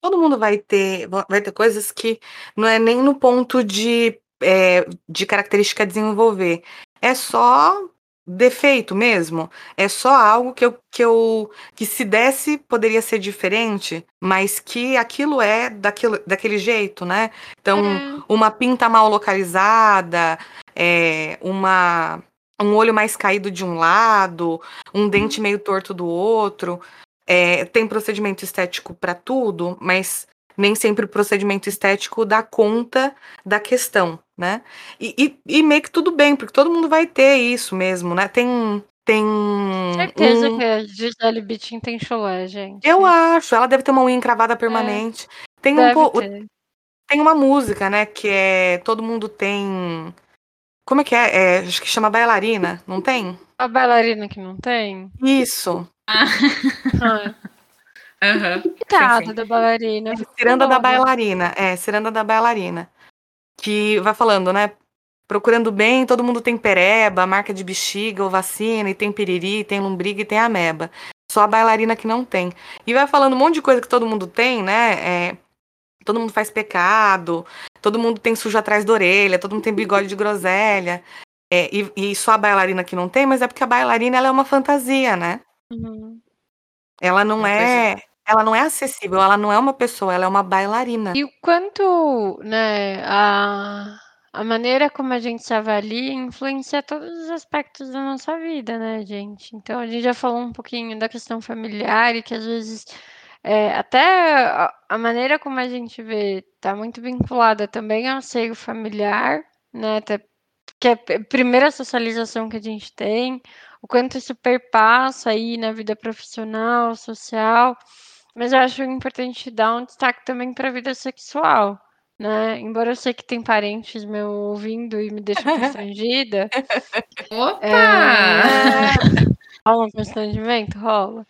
A: Todo mundo vai ter, vai ter coisas que não é nem no ponto de é, de característica desenvolver é só defeito mesmo. É só algo que eu, que eu que se desse poderia ser diferente, mas que aquilo é daquilo, daquele jeito, né? Então, é. uma pinta mal localizada, é, uma um olho mais caído de um lado, um dente meio torto do outro. É, tem procedimento estético para tudo, mas nem sempre o procedimento estético dá conta da questão, né? E, e, e, meio que tudo bem, porque todo mundo vai ter isso mesmo, né? Tem. Tem.
B: Certeza um... que a Gisele Bittin tem chulé, gente.
A: Eu acho, ela deve ter uma unha encravada permanente. É, tem um pouco. Tem uma música, né? Que é. Todo mundo tem. Como é que é? é? Acho que chama bailarina, não tem?
B: A bailarina que não tem?
A: Isso. Ah. (laughs)
C: ah. Uhum.
B: Coitada da bailarina.
A: Ciranda da bailarina, é, Ciranda da bailarina. Que vai falando, né? Procurando bem, todo mundo tem pereba, marca de bexiga ou vacina, e tem piriri, tem lombriga e tem ameba. Só a bailarina que não tem. E vai falando um monte de coisa que todo mundo tem, né? É, todo mundo faz pecado, todo mundo tem sujo atrás da orelha, todo mundo tem bigode de groselha. É, e, e, só a bailarina que não tem, mas é porque a bailarina ela é uma fantasia, né? Uhum. Ela não é, é ela não é acessível, ela não é uma pessoa, ela é uma bailarina.
B: E o quanto, né, a a maneira como a gente se avalia influencia todos os aspectos da nossa vida, né, gente? Então a gente já falou um pouquinho da questão familiar e que às vezes é, até a, maneira como a gente vê está muito vinculada também ao seio familiar, né? Até que é a primeira socialização que a gente tem, o quanto isso perpassa aí na vida profissional, social, mas eu acho importante dar um destaque também para a vida sexual, né? Embora eu sei que tem parentes meu ouvindo e me deixa constrangida. (laughs)
C: Opa! É... (laughs)
B: Rola um constrangimento? Rola.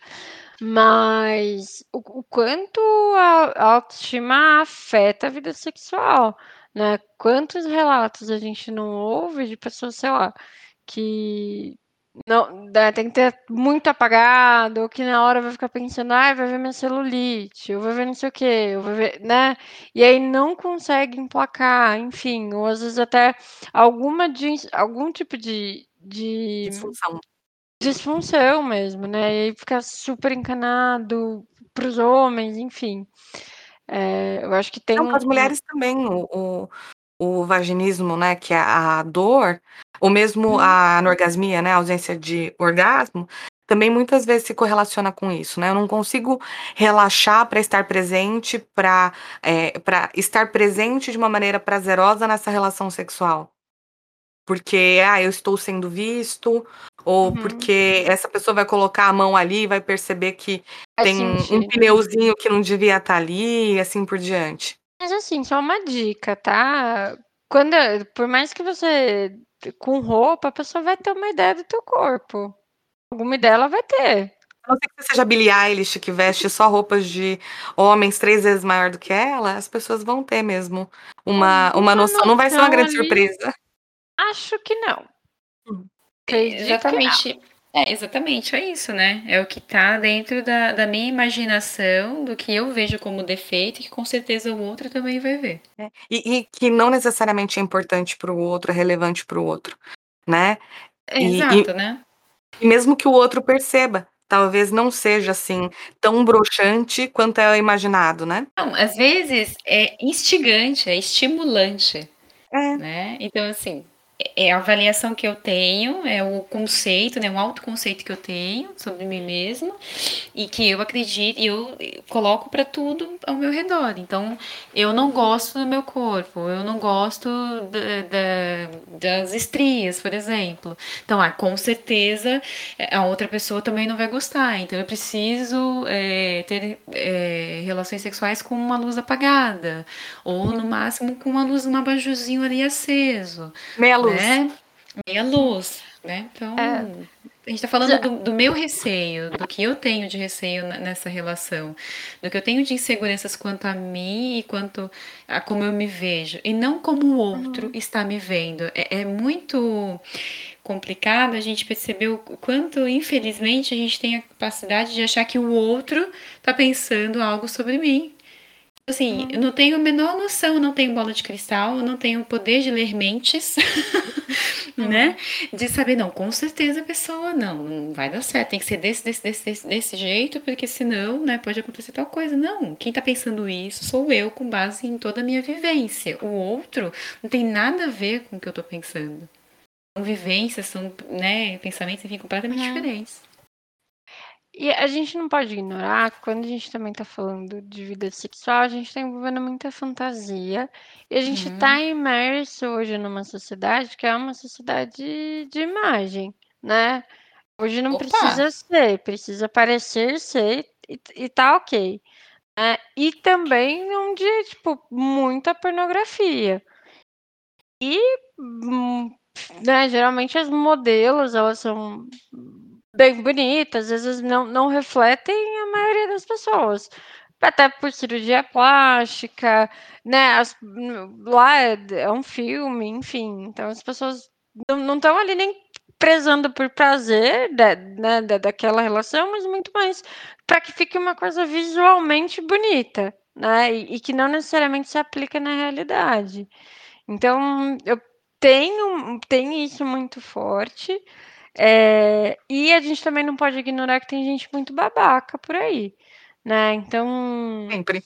B: Mas o, o quanto a, a autoestima afeta a vida sexual, né? Quantos relatos a gente não ouve de pessoas, sei lá, que não, tem que ter muito apagado, ou que na hora vai ficar pensando, ah, vai ver minha celulite, ou vai ver não sei o quê, ou vai ver, né? E aí não consegue emplacar, enfim, ou às vezes até alguma de, algum tipo de, de
A: disfunção.
B: disfunção mesmo, né? E aí fica super encanado para os homens, enfim. É, eu acho que tem.
A: Não, um... as mulheres também, o, o, o vaginismo, né? Que é a dor, ou mesmo hum. a anorgasmia, né? A ausência de orgasmo, também muitas vezes se correlaciona com isso, né? Eu não consigo relaxar para estar presente, para é, para estar presente de uma maneira prazerosa nessa relação sexual. Porque, ah, eu estou sendo visto, ou uhum. porque essa pessoa vai colocar a mão ali e vai perceber que tem um pneuzinho que não devia estar ali, e assim por diante.
B: Mas assim, só uma dica, tá? Quando, por mais que você com roupa, a pessoa vai ter uma ideia do teu corpo. Alguma ideia ela vai ter.
A: A não ser que você seja Billie Eilish, que veste só roupas de homens três vezes maior do que ela, as pessoas vão ter mesmo uma, uma, noção. Não vai ser uma grande ali, surpresa.
B: Acho que não.
C: Hum. Exatamente. É, exatamente, é isso, né? É o que tá dentro da, da minha imaginação, do que eu vejo como defeito, que com certeza o outro também vai ver.
A: É, e, e, que não necessariamente é importante para o outro, é relevante para o outro, né?
C: Exato, e, né?
A: E mesmo que o outro perceba, talvez não seja assim tão broxante quanto é imaginado, né?
C: Não, às vezes é instigante, é estimulante.
A: É.
C: Né? Então, assim, é a avaliação que eu tenho, é o conceito, né, um autoconceito que eu tenho sobre mim mesma e que eu acredito e eu coloco para tudo ao meu redor. Então, eu não gosto do meu corpo, eu não gosto da, da, das estrias, por exemplo. Então, ah, com certeza a outra pessoa também não vai gostar. Então, eu preciso é, ter é, relações sexuais com uma luz apagada ou no máximo com uma luz, um abajurzinho ali aceso.
A: Meia luz luz.
C: Né? Meia luz, né? Então, é. a gente está falando do, do, meu receio, do que eu tenho de receio nessa relação, do que eu tenho de inseguranças quanto a mim e quanto a como eu me vejo, e não como o outro uhum. está me vendo. É, é muito complicado a gente perceber o quanto, infelizmente, a gente tem a capacidade de achar que o outro está pensando algo sobre mim. Assim, eu não tenho a menor noção, eu não tenho bola de cristal, eu não tenho o poder de ler mentes, (laughs) né? De saber, não, com certeza a pessoa não, não vai dar certo, tem que ser desse, desse, desse, desse, desse jeito, porque senão, né, pode acontecer tal coisa. Não, quem tá pensando isso sou eu, com base em toda a minha vivência. O outro não tem nada a ver com o que eu tô pensando. São vivências, são, né, pensamentos, enfim, completamente uhum. diferentes.
B: E a gente não pode ignorar que quando a gente também está falando de vida sexual, a gente está envolvendo muita fantasia. E a gente está uhum. imerso hoje numa sociedade que é uma sociedade de imagem, né? Hoje não Opa. precisa ser, precisa parecer ser e, e tá ok. É, e também onde, tipo, muita pornografia. E, hum, né, geralmente as modelos, elas são bem bonitas, às vezes não, não refletem a maioria das pessoas. Até por cirurgia plástica, né? As, lá é, é, um filme, enfim. Então as pessoas não estão ali nem prezando por prazer da, né, da, daquela relação, mas muito mais para que fique uma coisa visualmente bonita, né? E, e que não necessariamente se aplica na realidade. Então, eu tenho, tenho isso muito forte. É, e a gente também não pode ignorar que tem gente muito babaca por aí, né? Então.
A: Sempre.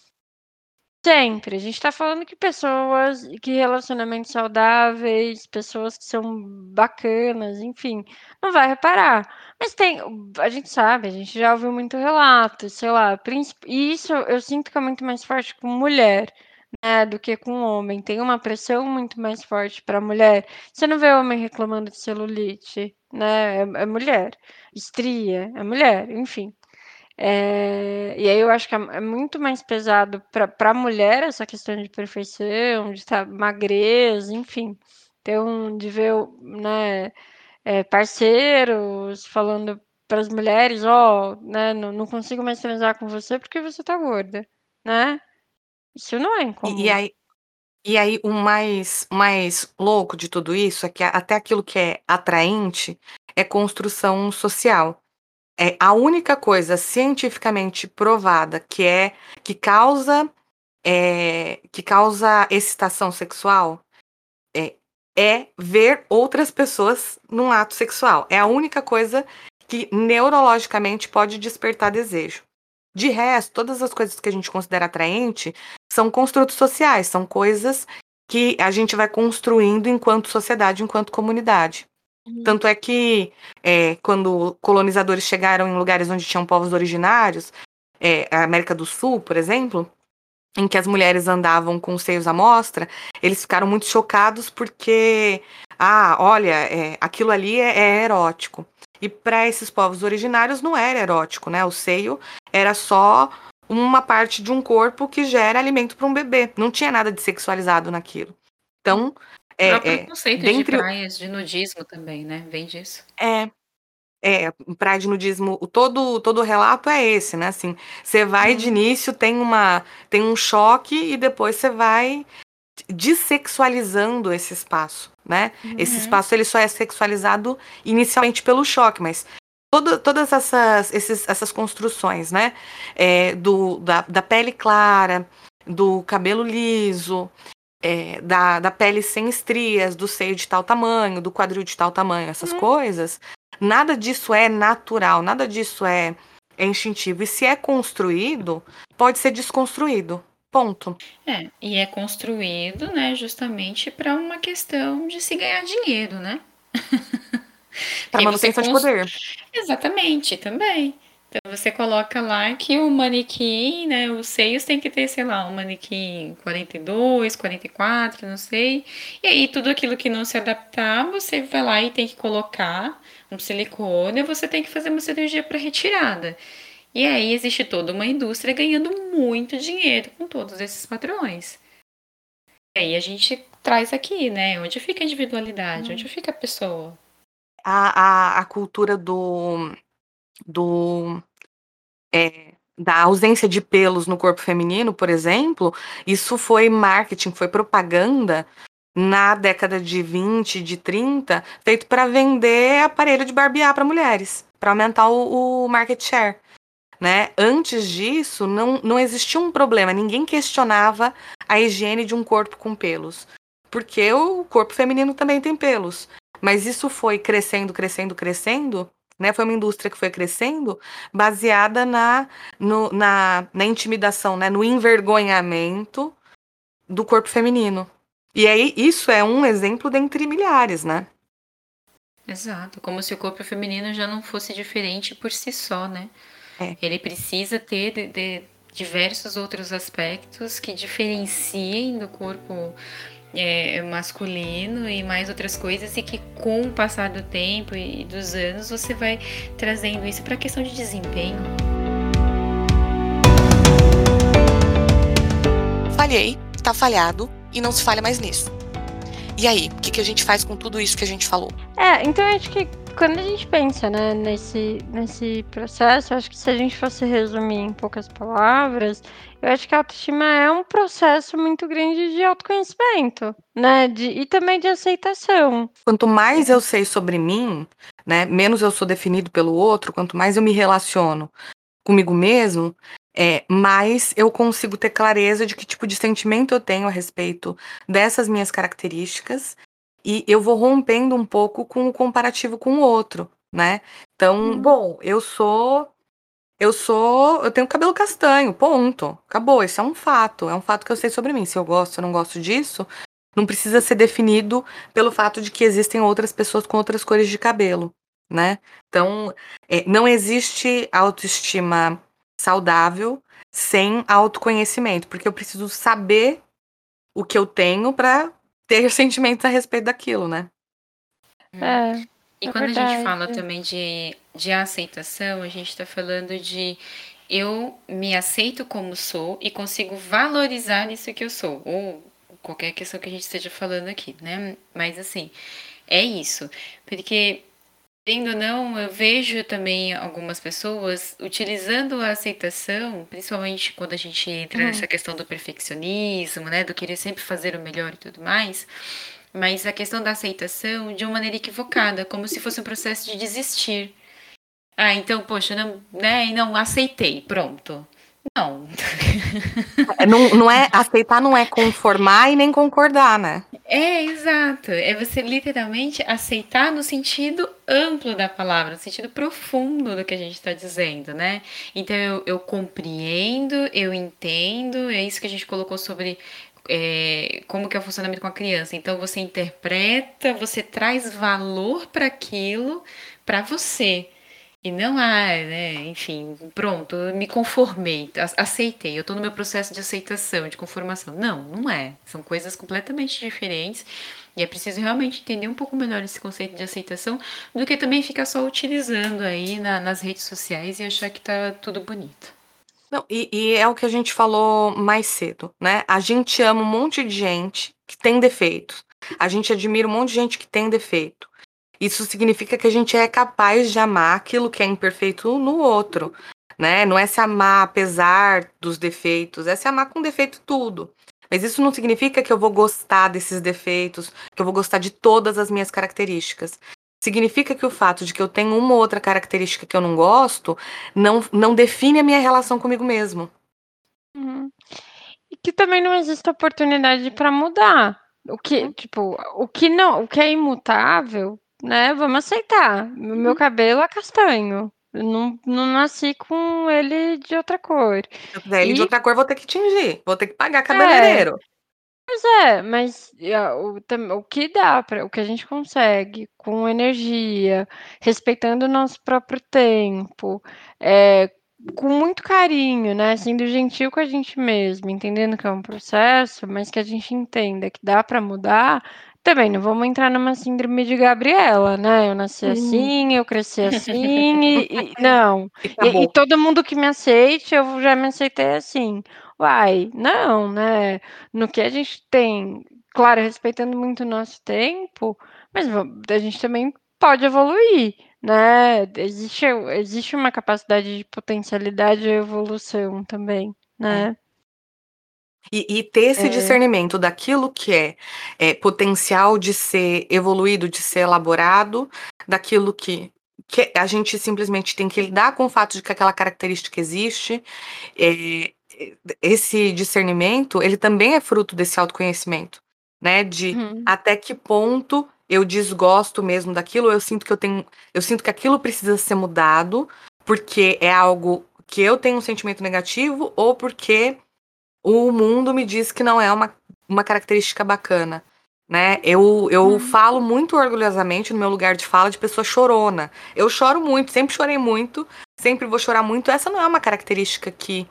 B: Sempre. A gente tá falando que pessoas, que relacionamentos saudáveis, pessoas que são bacanas, enfim, não vai reparar. Mas tem, a gente sabe, a gente já ouviu muito relato, sei lá, príncipe, e isso eu sinto que é muito mais forte com mulher, né, do que com homem. Tem uma pressão muito mais forte para mulher. Você não vê homem reclamando de celulite, né? É, é mulher. Estria, é mulher, enfim. É, e aí eu acho que é, é muito mais pesado para a mulher essa questão de perfeição, de estar magreza, enfim. Então, de ver né, é, parceiros falando para as mulheres, ó, oh, né, não, não, consigo mais transar com você porque você tá gorda, né? Isso não é incomum.
A: E, e aí, e aí o mais, mais louco de tudo isso é que até aquilo que é atraente é construção social. É a única coisa cientificamente provada que é que causa é, que causa excitação sexual é, é ver outras pessoas num ato sexual. É a única coisa que neurologicamente pode despertar desejo. De resto, todas as coisas que a gente considera atraente são construtos sociais, são coisas que a gente vai construindo enquanto sociedade, enquanto comunidade. Uhum. Tanto é que é, quando colonizadores chegaram em lugares onde tinham povos originários, é, a América do Sul, por exemplo, em que as mulheres andavam com os seios à mostra, eles ficaram muito chocados porque, ah, olha, é, aquilo ali é, é erótico. E para esses povos originários não era erótico, né? O seio era só uma parte de um corpo que gera alimento para um bebê. Não tinha nada de sexualizado naquilo. Então,
C: é, o é, conceito dentre... de praias de nudismo também, né? Vem disso.
A: É, é, praia de nudismo, todo todo o relato é esse, né? Assim, você vai de uhum. início, tem uma tem um choque e depois você vai dessexualizando esse espaço, né? Uhum. Esse espaço ele só é sexualizado inicialmente pelo choque, mas todo, todas essas, esses, essas construções, né? É, do, da, da pele clara, do cabelo liso, é, da, da pele sem estrias, do seio de tal tamanho, do quadril de tal tamanho, essas uhum. coisas, nada disso é natural, nada disso é, é instintivo. E se é construído, pode ser desconstruído. Ponto.
C: É, e é construído, né, justamente para uma questão de se ganhar dinheiro, né? (laughs)
A: para manutenção constru... de poder.
C: Exatamente, também. Então você coloca lá que o manequim, né, os seios tem que ter, sei lá, um manequim 42, 44, não sei. E aí tudo aquilo que não se adaptar, você vai lá e tem que colocar um silicone, você tem que fazer uma cirurgia para retirada. E aí existe toda uma indústria ganhando muito dinheiro com todos esses padrões. E aí a gente traz aqui, né? Onde fica a individualidade? Hum. Onde fica a pessoa?
A: A, a, a cultura do do é, da ausência de pelos no corpo feminino, por exemplo, isso foi marketing, foi propaganda na década de 20, de 30, feito para vender aparelho de barbear para mulheres, para aumentar o, o, market share. Né? Antes disso, não, não existia um problema, ninguém questionava a higiene de um corpo com pelos, porque o corpo feminino também tem pelos. Mas isso foi crescendo, crescendo, crescendo, né? Foi uma indústria que foi crescendo baseada na, no, na, na intimidação, né? no envergonhamento do corpo feminino. E aí, isso é um exemplo dentre milhares, né?
C: Exato, como se o corpo feminino já não fosse diferente por si só, né? É. Ele precisa ter de, de diversos outros aspectos que diferenciem do corpo é, masculino e mais outras coisas, e que com o passar do tempo e dos anos você vai trazendo isso para a questão de desempenho.
A: Falhei, tá falhado e não se falha mais nisso. E aí, o que, que a gente faz com tudo isso que a gente falou?
B: É, então acho que quando a gente pensa né, nesse, nesse processo, acho que se a gente fosse resumir em poucas palavras, eu acho que a autoestima é um processo muito grande de autoconhecimento, né? De, e também de aceitação.
A: Quanto mais eu sei sobre mim, né, menos eu sou definido pelo outro, quanto mais eu me relaciono comigo mesmo, é, mais eu consigo ter clareza de que tipo de sentimento eu tenho a respeito dessas minhas características e eu vou rompendo um pouco com o comparativo com o outro, né? Então, uhum. bom, eu sou eu sou, eu tenho cabelo castanho, ponto. Acabou, isso é um fato, é um fato que eu sei sobre mim. Se eu gosto ou não gosto disso, não precisa ser definido pelo fato de que existem outras pessoas com outras cores de cabelo, né? Então, é, não existe autoestima saudável sem autoconhecimento, porque eu preciso saber o que eu tenho para ter sentimentos a respeito daquilo, né?
B: É.
C: E
B: É
C: quando a gente fala também de, de aceitação, a gente está falando de eu me aceito como sou e consigo valorizar isso que eu sou, ou qualquer questão que a gente esteja falando aqui, né? Mas assim, é isso. Porque, querendo ou não, eu vejo também algumas pessoas utilizando a aceitação, principalmente quando a gente entra
B: Uhum.
C: nessa questão do perfeccionismo, né? Do querer sempre fazer o melhor e tudo mais. Mas a questão da aceitação de uma maneira equivocada, como se fosse um processo de desistir. Ah, então, poxa, não, né? Não aceitei, pronto. Não.
A: É, Não, não é aceitar, não é conformar e nem concordar, né?
C: É, exato. É você literalmente aceitar no sentido amplo da palavra, no sentido profundo do que a gente está dizendo, né? Então eu, eu compreendo, eu entendo, é isso que a gente colocou sobre é, como que é o funcionamento com a criança. Então você interpreta, você traz valor para aquilo, para você. E não há, né? Enfim, pronto, me conformei, aceitei, eu estou no meu processo de aceitação, de conformação. Não, não é. São coisas completamente diferentes. E é preciso realmente entender um pouco melhor esse conceito de aceitação do que também ficar só utilizando aí na- nas redes sociais e achar que tá tudo bonito.
A: Não, e, e é o que a gente falou mais cedo, né? A gente ama um monte de gente que tem defeitos. A gente admira um monte de gente que tem defeito. Isso significa que a gente é capaz de amar aquilo que é imperfeito no outro, né? Não é se amar apesar dos defeitos, é se amar com defeito tudo. Mas isso não significa que eu vou gostar desses defeitos, que eu vou gostar de todas as minhas características. Significa que o fato de que eu tenho uma ou outra característica que eu não gosto não, não define a minha relação comigo mesmo.
B: Uhum. E que também não existe oportunidade para mudar. O que, tipo, o que não, o que é imutável, né? Vamos aceitar. O meu
A: Uhum.
B: cabelo é castanho. Eu não, não nasci com ele de outra cor.
A: Se eu quiser ele de
B: E-
A: outra cor, vou ter que tingir. Vou ter que pagar cabeleireiro.
B: Pois é, mas ah, o, o que dá para, o que a gente consegue com energia, respeitando o nosso próprio tempo, é, com muito carinho, né? Sendo gentil com a gente mesmo, entendendo que é um processo, mas que a gente entenda que dá para mudar. Também não vamos entrar numa síndrome de Gabriela, né? Eu nasci
A: Hum.
B: assim, eu cresci (laughs) assim, e, e- não.
A: E
B: E, e todo mundo que me aceite, eu já me aceitei assim. Uai, não, né? No que a gente tem, claro, respeitando muito o nosso tempo, mas a gente também pode evoluir, né? Existe, existe uma capacidade de potencialidade e evolução também, né?
A: E, e ter esse
B: É.
A: discernimento daquilo que é, é, potencial de ser evoluído, de ser elaborado, daquilo que, que a gente simplesmente tem que lidar com o fato de que aquela característica existe. é, esse discernimento, ele também é fruto desse autoconhecimento, né? De
B: Uhum.
A: até que ponto eu desgosto mesmo daquilo, eu sinto que eu tenho, eu sinto que aquilo precisa ser mudado, porque é algo que eu tenho um sentimento negativo ou porque o mundo me diz que não é uma, uma característica bacana. Né? Eu, eu
B: Uhum.
A: falo muito orgulhosamente no meu lugar de fala de pessoa chorona. Eu choro muito, sempre chorei muito, sempre vou chorar muito. Essa não é uma característica que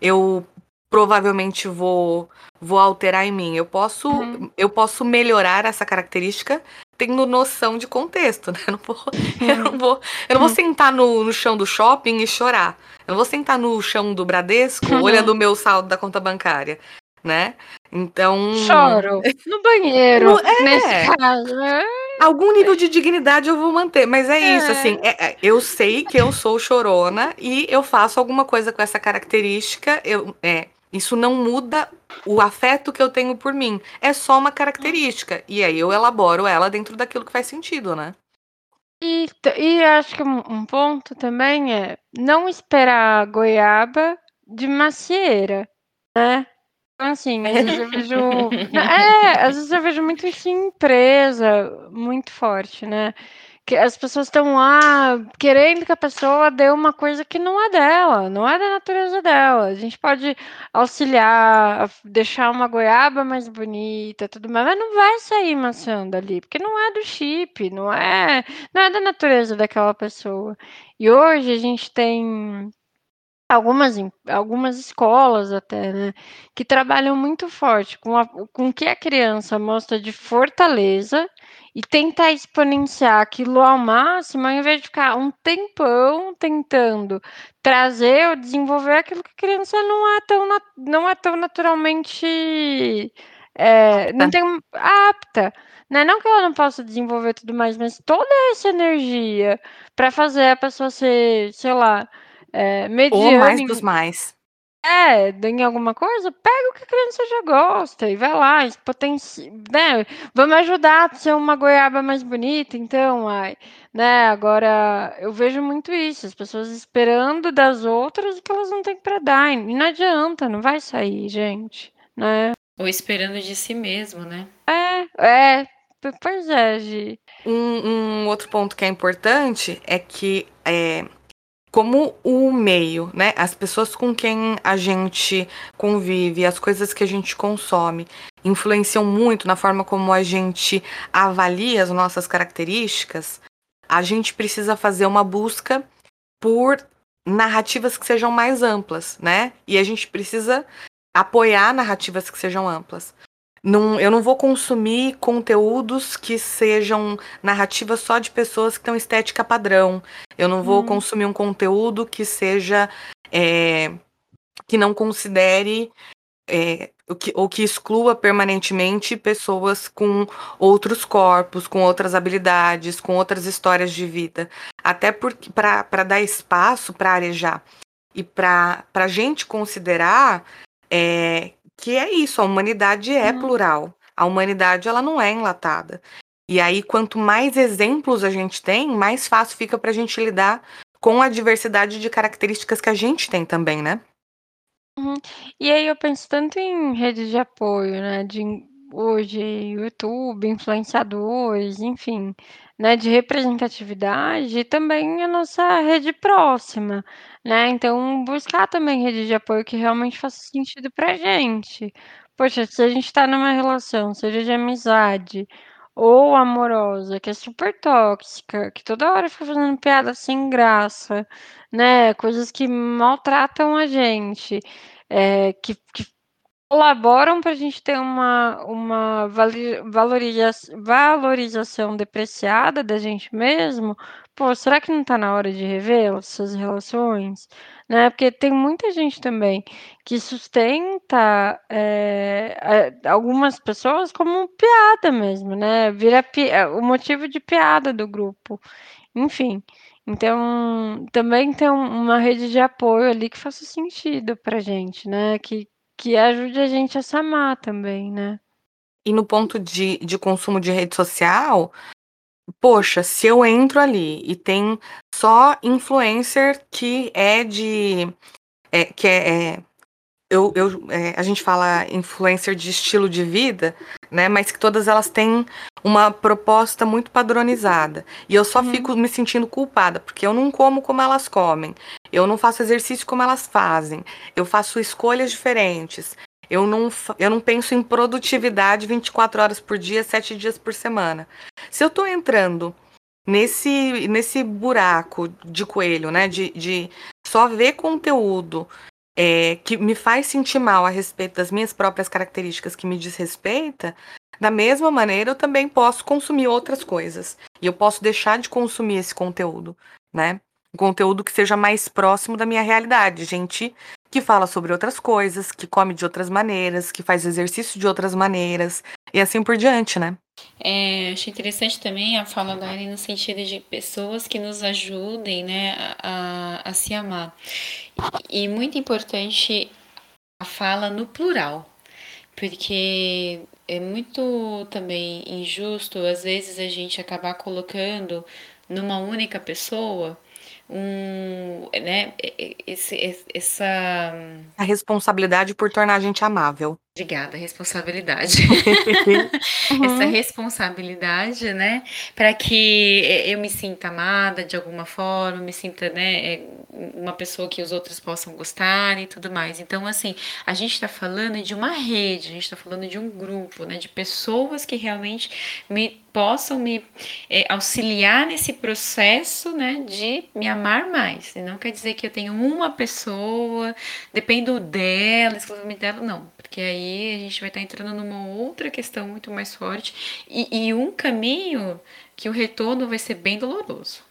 A: eu provavelmente vou vou alterar em mim. Eu posso
B: Uhum.
A: eu posso melhorar essa característica tendo noção de contexto, né? Eu não vou, (laughs) eu não vou, eu não vou
B: Uhum.
A: sentar no, no chão do shopping e chorar. Eu não vou sentar no chão do Bradesco
B: Uhum.
A: olhando o meu saldo da conta bancária, né? Então,
B: Choro no banheiro,
A: Não, é.
B: nesse caso. né?
A: algum nível de dignidade eu vou manter, mas é isso,
B: É.
A: assim, é- é, eu sei que eu sou chorona e eu faço alguma coisa com essa característica, eu, é, isso não muda o afeto que eu tenho por mim, é só uma característica, e aí eu elaboro ela dentro daquilo que faz sentido, né?
B: E, e acho que um, um ponto também é não esperar a goiaba de macieira, né? Então, assim, às vezes eu vejo. (laughs) É, às vezes eu vejo muito isso em empresa, muito forte, né? Que as pessoas estão lá querendo que a pessoa dê uma coisa que não é dela, não é da natureza dela. A gente pode auxiliar, deixar uma goiaba mais bonita, tudo mais, mas não vai sair maçã dali, porque não é do chip, não é, não é da natureza daquela pessoa. E hoje a gente tem algumas, algumas escolas até, né, que trabalham muito forte com, com o que a criança mostra de fortaleza e tentar exponenciar aquilo ao máximo, ao invés de ficar um tempão tentando trazer ou desenvolver aquilo que a criança não é tão, não é tão naturalmente é, não tem apta. Né? Não que ela não possa desenvolver tudo mais, mas toda essa energia para fazer a pessoa ser, sei lá, é, mediano.
A: Ou mais dos mais.
B: É, em alguma coisa, pega o que a criança já gosta e vai lá, potencia, né? Vamos ajudar a ser uma goiaba mais bonita, então, ai, né? Agora, eu vejo muito isso, as pessoas esperando das outras o que elas não têm para dar, e não adianta, não vai sair, gente, né?
C: Ou esperando de si mesmo, né?
B: É, é, pois é, Gi.
A: Um, um outro ponto que é importante é que é, como o meio, né? As pessoas com quem a gente convive, as coisas que a gente consome, influenciam muito na forma como a gente avalia as nossas características, a gente precisa fazer uma busca por narrativas que sejam mais amplas, né? E a gente precisa apoiar narrativas que sejam amplas. Não, eu não vou consumir conteúdos que sejam narrativas só de pessoas que têm estética padrão. Eu não vou hum. consumir um conteúdo que seja. É, que não considere. É, ou, que, ou que exclua permanentemente pessoas com outros corpos, com outras habilidades, com outras histórias de vida. Até para dar espaço para arejar. E para a gente considerar é, que é isso, a humanidade é uhum. plural. A humanidade ela não é enlatada. E aí, quanto mais exemplos a gente tem, mais fácil fica para a gente lidar com a diversidade de características que a gente tem também, né?
B: Uhum. E aí eu penso tanto em redes de apoio, né? De hoje, YouTube, influenciadores, enfim, né? De representatividade e também a nossa rede próxima, né? Então, buscar também rede de apoio que realmente faça sentido pra gente. Poxa, se a gente está numa relação, seja de amizade ou amorosa, que é super tóxica, que toda hora fica fazendo piada sem graça, né? Coisas que maltratam a gente, é, que, que colaboram para a gente ter uma, uma valorização, valorização depreciada da gente mesmo, pô, será que não está na hora de rever essas relações? Né? Porque tem muita gente também que sustenta é, algumas pessoas como piada mesmo, né? Vira pi o motivo de piada do grupo. Enfim. Então, também tem uma rede de apoio ali que faça sentido pra gente, né? Que, que ajude a gente a se amar também, né?
A: E no ponto de, de consumo de rede social, poxa, se eu entro ali e tem só influencer que é de. É, que é, é eu, eu, é, a gente fala influencer de estilo de vida, né? Mas que todas elas têm uma proposta muito padronizada. E eu só uhum. fico me sentindo culpada, porque eu não como como elas comem. Eu não faço exercício como elas fazem. Eu faço escolhas diferentes. Eu não, eu não penso em produtividade 24 horas por dia, 7 dias por semana. Se eu estou entrando nesse, nesse buraco de coelho, né? De, de só ver conteúdo é, que me faz sentir mal a respeito das minhas próprias características que me desrespeita, da mesma maneira eu também posso consumir outras coisas. E eu posso deixar de consumir esse conteúdo, né? Um conteúdo que seja mais próximo da minha realidade. Gente que fala sobre outras coisas, que come de outras maneiras, que faz exercício de outras maneiras, e assim por diante, né?
C: É, achei interessante também a fala da Ari no sentido de pessoas que nos ajudem né, a, a, se amar. E, e muito importante a fala no plural, porque é muito também injusto, às vezes, a gente acabar colocando numa única pessoa um, né, esse, essa...
A: A responsabilidade por tornar a gente amável.
C: Obrigada, responsabilidade. (laughs) uhum. Essa responsabilidade, né? Para que eu me sinta amada de alguma forma, me sinta, né, é, uma pessoa que os outros possam gostar e tudo mais. Então, assim, a gente está falando de uma rede, a gente está falando de um grupo, né, de pessoas que realmente me possam me é, auxiliar nesse processo, né, de me amar mais. E não quer dizer que eu tenho uma pessoa, dependo dela, exclusivamente dela, não. Porque aí a gente vai estar tá entrando numa outra questão muito mais forte e, e um caminho que o retorno vai ser bem doloroso.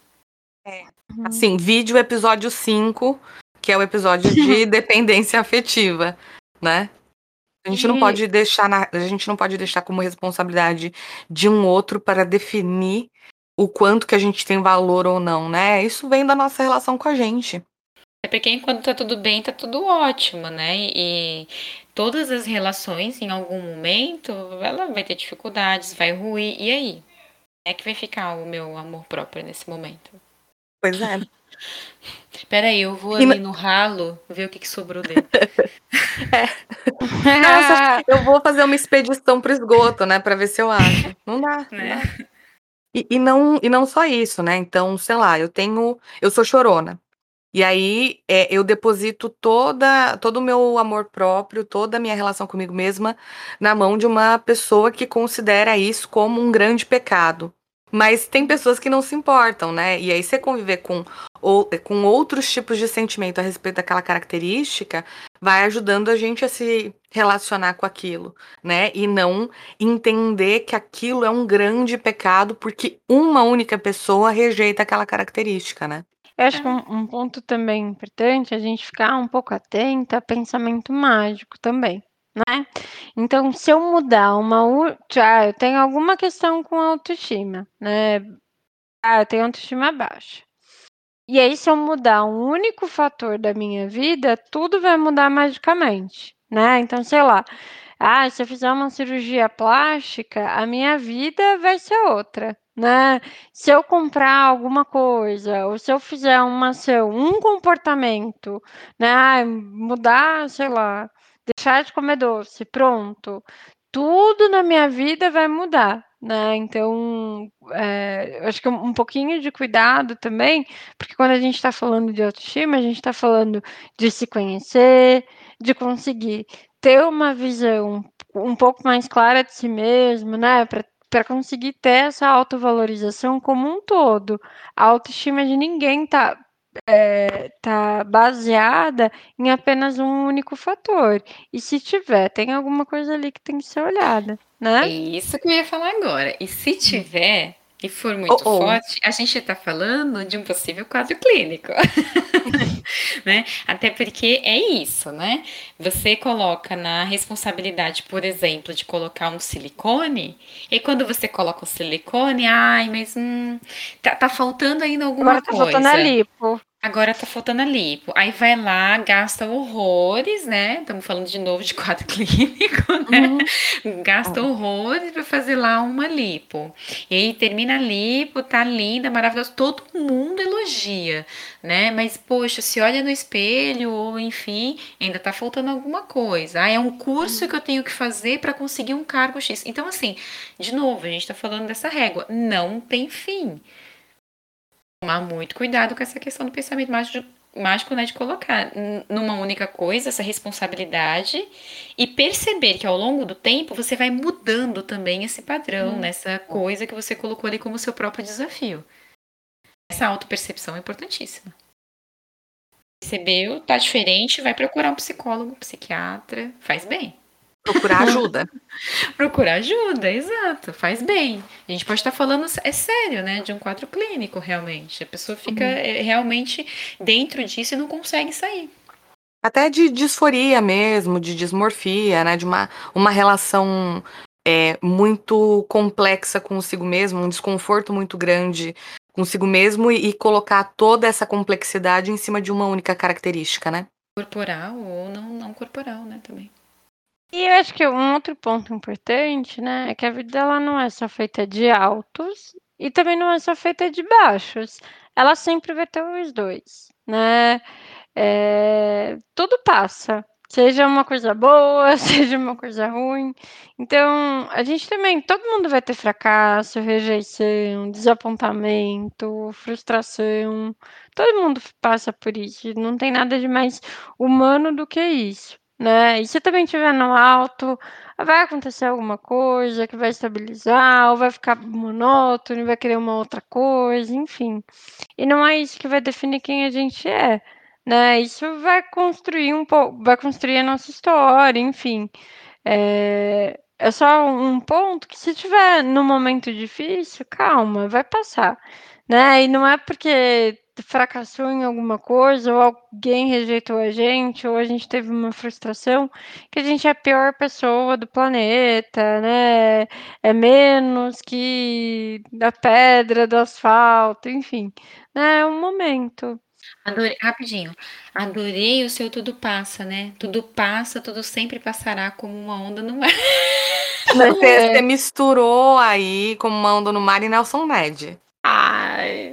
A: É. Assim, vídeo episódio 5, que é o episódio de (laughs) dependência afetiva, né? A gente, não pode deixar na, a gente não pode deixar como responsabilidade de um outro para definir o quanto que a gente tem valor ou não, né? Isso vem da nossa relação com a gente.
C: É porque enquanto tá tudo bem, tá tudo ótimo, né? E todas as relações, em algum momento, ela vai ter dificuldades, vai ruir. E aí? É que vai ficar o meu amor próprio nesse momento.
A: Pois é. (laughs)
C: Peraí, eu vou ali no ralo ver o que, que sobrou dele. (laughs)
A: é. Nossa, eu vou fazer uma expedição pro esgoto, né? Pra ver se eu acho. Não dá. Não né? dá. E, e, não, e não só isso, né? Então, sei lá, eu tenho. Eu sou chorona. E aí é, eu deposito toda, todo o meu amor próprio, toda a minha relação comigo mesma na mão de uma pessoa que considera isso como um grande pecado. Mas tem pessoas que não se importam, né? E aí você conviver com, ou, com outros tipos de sentimento a respeito daquela característica vai ajudando a gente a se relacionar com aquilo, né? E não entender que aquilo é um grande pecado porque uma única pessoa rejeita aquela característica, né?
B: Eu acho que um, um ponto também importante é a gente ficar um pouco atenta a pensamento mágico também né? Então, se eu mudar uma. Ah, eu tenho alguma questão com autoestima, né? Ah, eu tenho autoestima baixa. E aí, se eu mudar um único fator da minha vida, tudo vai mudar magicamente, né? Então, sei lá. Ah, se eu fizer uma cirurgia plástica, a minha vida vai ser outra, né? Se eu comprar alguma coisa, ou se eu fizer uma ação, um comportamento, né? Mudar, sei lá, deixar de comer doce, pronto. Tudo na minha vida vai mudar, né? Então, é, acho que um pouquinho de cuidado também, porque quando a gente está falando de autoestima, a gente está falando de se conhecer, de conseguir ter uma visão um pouco mais clara de si mesmo, né? Para conseguir ter essa autovalorização como um todo. A autoestima de ninguém tá é, tá baseada em apenas um único fator. E se tiver, tem alguma coisa ali que tem que ser olhada, né?
C: É isso que eu ia falar agora. E se tiver e for muito oh, oh. forte, a gente está falando de um possível quadro clínico. (laughs) né? Até porque é isso, né? Você coloca na responsabilidade, por exemplo, de colocar um silicone, e quando você coloca o silicone, ai, mas hum, tá, tá faltando ainda alguma Agora coisa. Tá faltando a
B: lipo.
C: Agora tá faltando a lipo. Aí vai lá, gasta horrores, né? Estamos falando de novo de quadro (laughs) clínico, né? Uhum. Gasta horrores para fazer lá uma lipo. E aí termina a lipo, tá linda, maravilhosa, todo mundo elogia, né? Mas poxa, se olha no espelho ou enfim, ainda tá faltando alguma coisa. Ah, é um curso que eu tenho que fazer para conseguir um cargo X. Então assim, de novo, a gente tá falando dessa régua, não tem fim tomar muito cuidado com essa questão do pensamento mágico, mágico né, de colocar numa única coisa essa responsabilidade e perceber que ao longo do tempo você vai mudando também esse padrão, hum. nessa coisa que você colocou ali como seu próprio desafio. Essa autopercepção é importantíssima. Percebeu, tá diferente, vai procurar um psicólogo, um psiquiatra, faz bem.
A: Procurar ajuda. (laughs)
C: Procurar ajuda, exato. Faz bem. A gente pode estar falando, é sério, né? De um quadro clínico, realmente. A pessoa fica uhum. É, realmente dentro disso e não consegue sair.
A: Até de disforia mesmo, de dismorfia, né? De uma, uma relação é, muito complexa consigo mesmo, um desconforto muito grande consigo mesmo e, e colocar toda essa complexidade em cima de uma única característica, né?
C: Corporal ou não, não corporal, né? Também.
B: E eu acho que um outro ponto importante, né, é que a vida ela não é só feita de altos e também não é só feita de baixos. Ela sempre vai ter os dois, né? É, tudo passa. Seja uma coisa boa, (laughs) seja uma coisa ruim. Então, a gente também, todo mundo vai ter fracasso, rejeição, desapontamento, frustração. Todo mundo passa por isso. Não tem nada de mais humano do que isso, né? E se também estiver no alto, vai acontecer alguma coisa que vai estabilizar, ou vai ficar monótono, vai querer uma outra coisa, enfim. E não é isso que vai definir quem a gente é né? Isso vai construir um pouco, vai construir a nossa história, enfim. É, é só um ponto que se tiver num momento difícil, calma, vai passar, né? E não é porque fracassou em alguma coisa, ou alguém rejeitou a gente, ou a gente teve uma frustração, que a gente é a pior pessoa do planeta, né? É menos que da pedra, do asfalto, enfim, né? É um momento.
C: Adorei, rapidinho. Adorei o seu tudo passa, né? Tudo passa, tudo sempre passará como uma onda no mar. (laughs)
A: Você, é. você misturou aí como uma onda no mar e Nelson Ned.
C: Ai.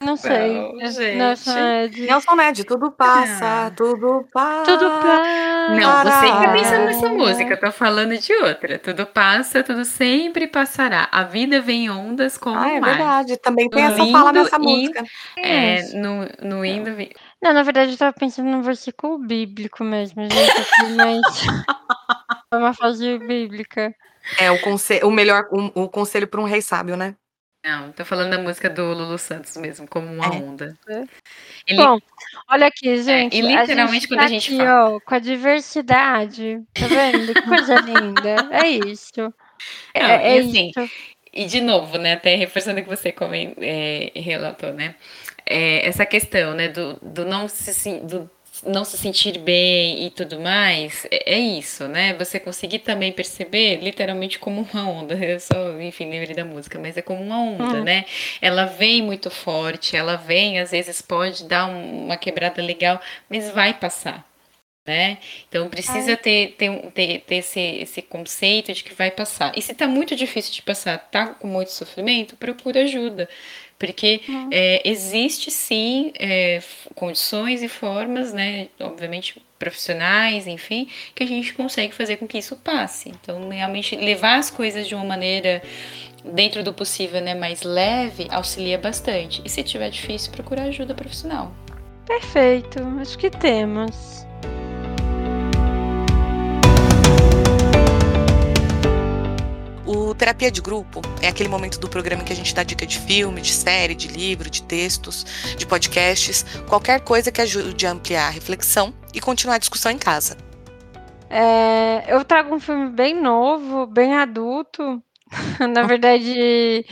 B: Não sei. Não,
A: gente. Nelson Ned. Nelson Ned, tudo passa, ah. tudo passa.
B: Tudo passa.
C: Não, você está pensando nessa música, eu tô falando de outra. Tudo passa, tudo sempre passará. A vida vem em ondas como ah,
A: é
C: mar.
A: verdade. Também tem no essa fala nessa música.
C: É, no, no indo...
B: Não, na verdade eu tava pensando num versículo bíblico mesmo, gente. Mas... (laughs) é uma frase bíblica.
A: É o, conselho, o melhor, o, o conselho para um rei sábio, né?
C: Não, tô falando da música do Lulu Santos mesmo, como uma é. onda.
B: Ele... Bom, olha aqui, gente.
C: É, e literalmente a quando
B: tá
C: a gente
B: aqui,
C: fala.
B: Ó, com a diversidade. Tá vendo? Que coisa linda. É isso.
C: É, Não, é, assim, isso. E de novo, né? Até reforçando o que você é, relatou, né? É, essa questão, né, do, do não se do não se sentir bem e tudo mais, é, é, isso, né? Você conseguir também perceber literalmente como uma onda. (laughs) Eu só, enfim, lembrei da música, mas é como uma onda, hum. né? Ela vem muito forte, ela vem, às vezes pode dar uma quebrada legal, mas vai passar. Né? Então precisa ter, ter, ter, ter esse, esse conceito de que vai passar. E se tá muito difícil de passar, tá com muito sofrimento, procura ajuda. Porque uhum. é, existe sim é, condições e formas, né, obviamente profissionais, enfim, que a gente consegue fazer com que isso passe. Então, realmente levar as coisas de uma maneira dentro do possível, né, mais leve, auxilia bastante. E se tiver difícil, procurar ajuda profissional.
B: Perfeito, acho que temos.
A: Terapia de grupo é aquele momento do programa em que a gente dá dica de filme, de série, de livro, de textos, de podcasts, qualquer coisa que ajude a ampliar a reflexão e continuar a discussão em casa.
B: É, eu trago um filme bem novo, bem adulto. (laughs) Na verdade,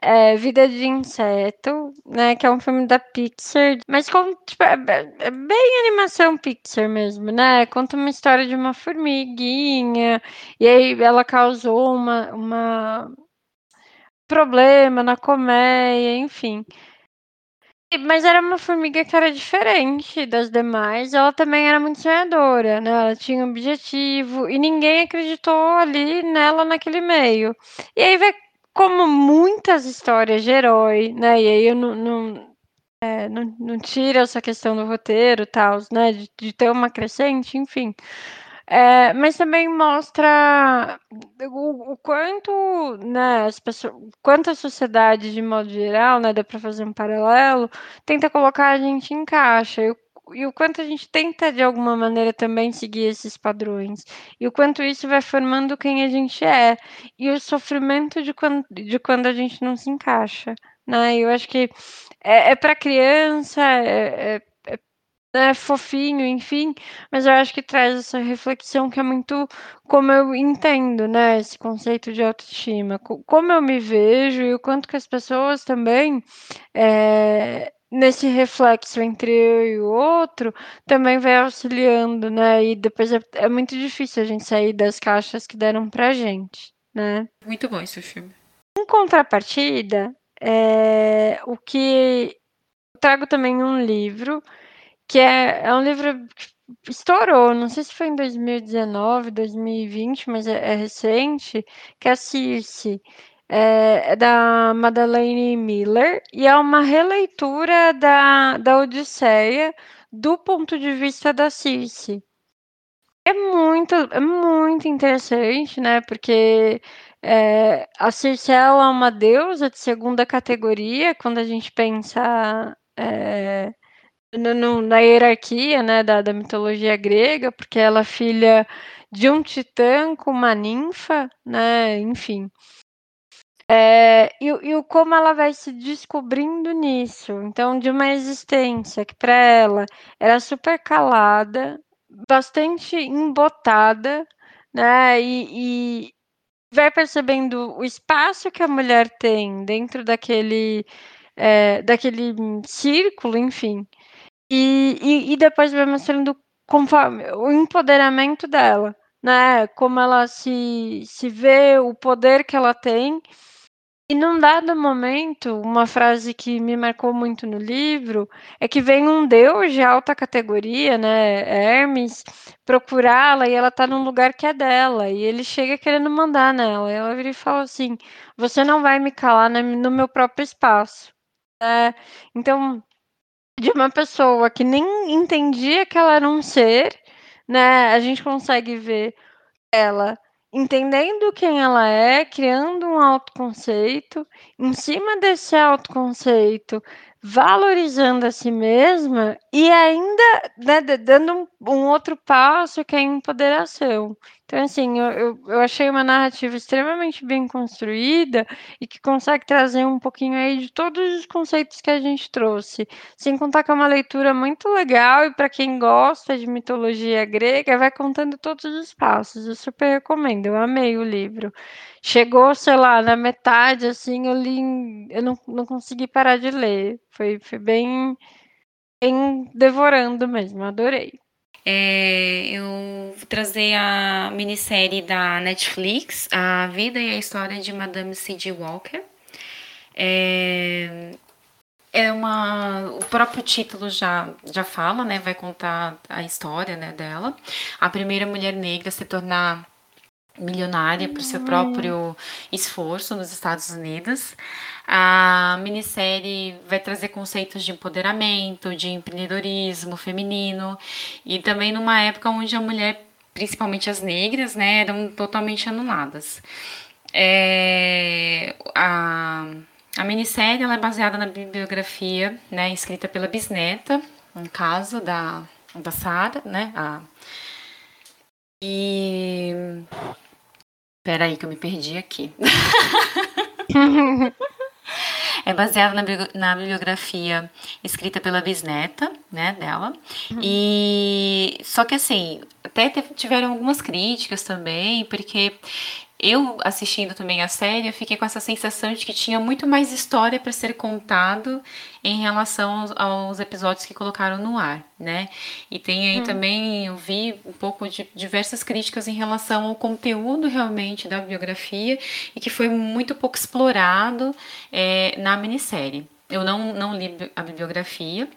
B: é, Vida de Inseto, né? Que é um filme da Pixar, mas com, tipo, é, é bem animação Pixar mesmo, né? Conta uma história de uma formiguinha, e aí ela causou uma, uma problema na colmeia, enfim. Mas era uma formiga que era diferente das demais. Ela também era muito sonhadora, né? Ela tinha um objetivo e ninguém acreditou ali nela naquele meio. E aí vai como muitas histórias de herói, né? E aí eu não, não, é, não, não tiro essa questão do roteiro tal, né? De, de ter uma crescente, enfim. É, mas também mostra o, o, quanto, né, as pessoas, quanto a sociedade de modo geral, né, dá para fazer um paralelo, tenta colocar a gente em caixa. E o, e o quanto a gente tenta de alguma maneira também seguir esses padrões. E o quanto isso vai formando quem a gente é. E o sofrimento de quando, de quando a gente não se encaixa. Né? Eu acho que é, é para criança, é, é né, fofinho, enfim, mas eu acho que traz essa reflexão que é muito como eu entendo, né, esse conceito de autoestima, como eu me vejo e o quanto que as pessoas também, é, nesse reflexo entre eu e o outro, também vai auxiliando, né, e depois é, é muito difícil a gente sair das caixas que deram pra gente, né.
C: Muito bom esse filme.
B: Em contrapartida, é, o que eu trago também um livro que é, é um livro que estourou, não sei se foi em 2019, 2020, mas é, é recente, que é a Circe. É, é, da Madeleine Miller e é uma releitura da, da Odisseia do ponto de vista da Circe. É muito é muito interessante, né, porque, eh, a Circe é uma deusa de segunda categoria quando a gente pensa, eh, no na hierarquia, né, da da mitologia grega, porque ela é filha de um titã com uma ninfa, né, enfim. Eh, e e como ela vai se descobrindo nisso, então de uma existência que para ela era super calada, bastante embotada, né, e e vai percebendo o espaço que a mulher tem dentro daquele, eh, daquele círculo, enfim, e e e depois vai mostrando conforme o empoderamento dela, né, como ela se se vê, o poder que ela tem. E num dado momento, uma frase que me marcou muito no livro, é que vem um deus de alta categoria, né, Hermes, procurá-la e ela tá num lugar que é dela, e ele chega querendo mandar nela, e ela vira e fala assim: "Você não vai me calar no meu próprio espaço", né. Então, de uma pessoa que nem entendia que ela era um ser, né, a gente consegue ver ela entendendo quem ela é, criando um autoconceito, em cima desse autoconceito, valorizando a si mesma e ainda, né, da dando um um outro passo que é a empoderação. Então assim, eu eu eu achei uma narrativa extremamente bem construída e que consegue trazer um pouquinho aí de todos os conceitos que a gente trouxe, sem contar que é uma leitura muito legal e para quem gosta de mitologia grega, vai contando todos os passos, eu super recomendo, eu amei o livro. Chegou, sei lá, na metade, assim, eu li eu não não consegui parar de ler, foi foi bem bem devorando mesmo, adorei.
C: Eh, eu vou trazer a minissérie da Netflix, A Vida e a História de Madame C.J. Walker. Eh, é uma o próprio título já já fala, né, vai contar a história, né, dela. A primeira mulher negra a se tornar milionária por seu próprio esforço nos Estados Unidos. A minissérie vai trazer conceitos de empoderamento, de empreendedorismo feminino, e também numa época onde a mulher, principalmente as negras, né, eram totalmente anuladas. Eh, a a minissérie ela é baseada na bibliografia, né, escrita pela bisneta, no caso da da Sarah, né, a e espera aí que eu me perdi aqui. (laughs) É baseada na bio na bibliografia escrita pela bisneta, né, dela.
B: Uhum.
C: E só que assim, até tiveram algumas críticas também, porque eu assistindo também a série, eu fiquei com essa sensação de que tinha muito mais história para ser contado em relação aos, aos, episódios que colocaram no ar, né? E tem aí hum. também, eu vi um pouco de diversas críticas em relação ao conteúdo realmente da biografia e que foi muito pouco explorado é, na minissérie. Eu não, não li a bibliografia,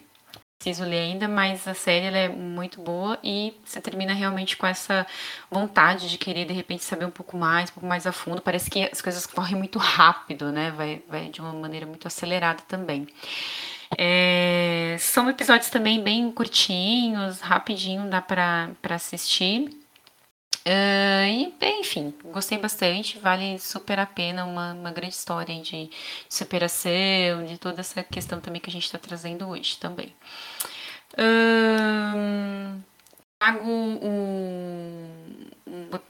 C: preciso ler ainda, mas a série é muito boa e você termina realmente com essa vontade de querer de repente saber um pouco mais, um pouco mais a fundo. Parece que as coisas correm muito rápido, né? Vai, vai de uma maneira muito acelerada também. É, são episódios também bem curtinhos, rapidinho, dá para assistir. Uh, e, enfim, gostei bastante, vale super a pena, uma, uma grande história de superação, de toda essa questão também que a gente está trazendo hoje também. Uh, trago um,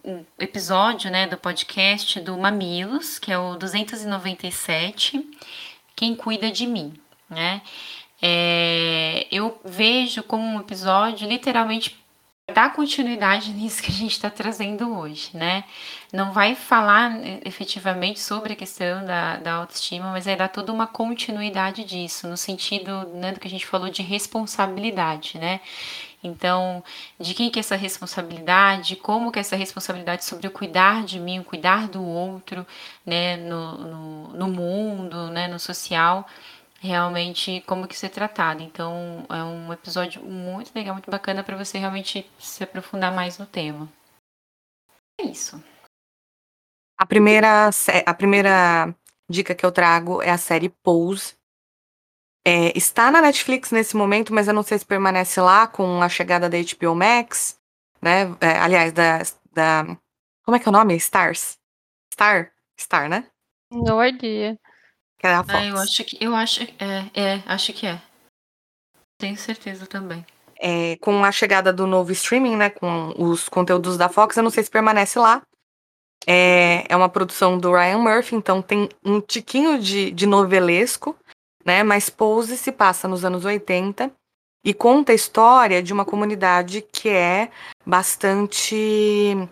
C: um, episódio né, do podcast do Mamilos, que é o 297, Quem Cuida de Mim, né? É, eu vejo como um episódio literalmente dar continuidade nisso que a gente está trazendo hoje, né? Não vai falar é, efetivamente sobre a questão da, da autoestima, mas vai dar toda uma continuidade disso, no sentido né, do que a gente falou de responsabilidade, né? Então, de quem que é essa responsabilidade, como que é essa responsabilidade sobre o cuidar de mim, o cuidar do outro, né, no, no, no mundo, né, no social, realmente como que ser tratado. Então é um episódio muito legal, muito bacana para você realmente se aprofundar mais no tema. É isso.
A: A primeira, a primeira dica que eu trago é a série Pose. É, está na Netflix nesse momento, mas eu não sei se permanece lá com a chegada da HBO Max. né? É, aliás, da, da. Como é que é o nome? Stars. Star? Star, né?
B: No idea.
A: Que é a Fox.
C: Ah, eu acho que. Eu acho. É, é, acho que é. Tenho certeza também.
A: É, com a chegada do novo streaming, né? Com os conteúdos da Fox, eu não sei se permanece lá. É, é uma produção do Ryan Murphy, então tem um tiquinho de, de novelesco, né? Mas Pose se passa nos anos 80 e conta a história de uma comunidade que é bastante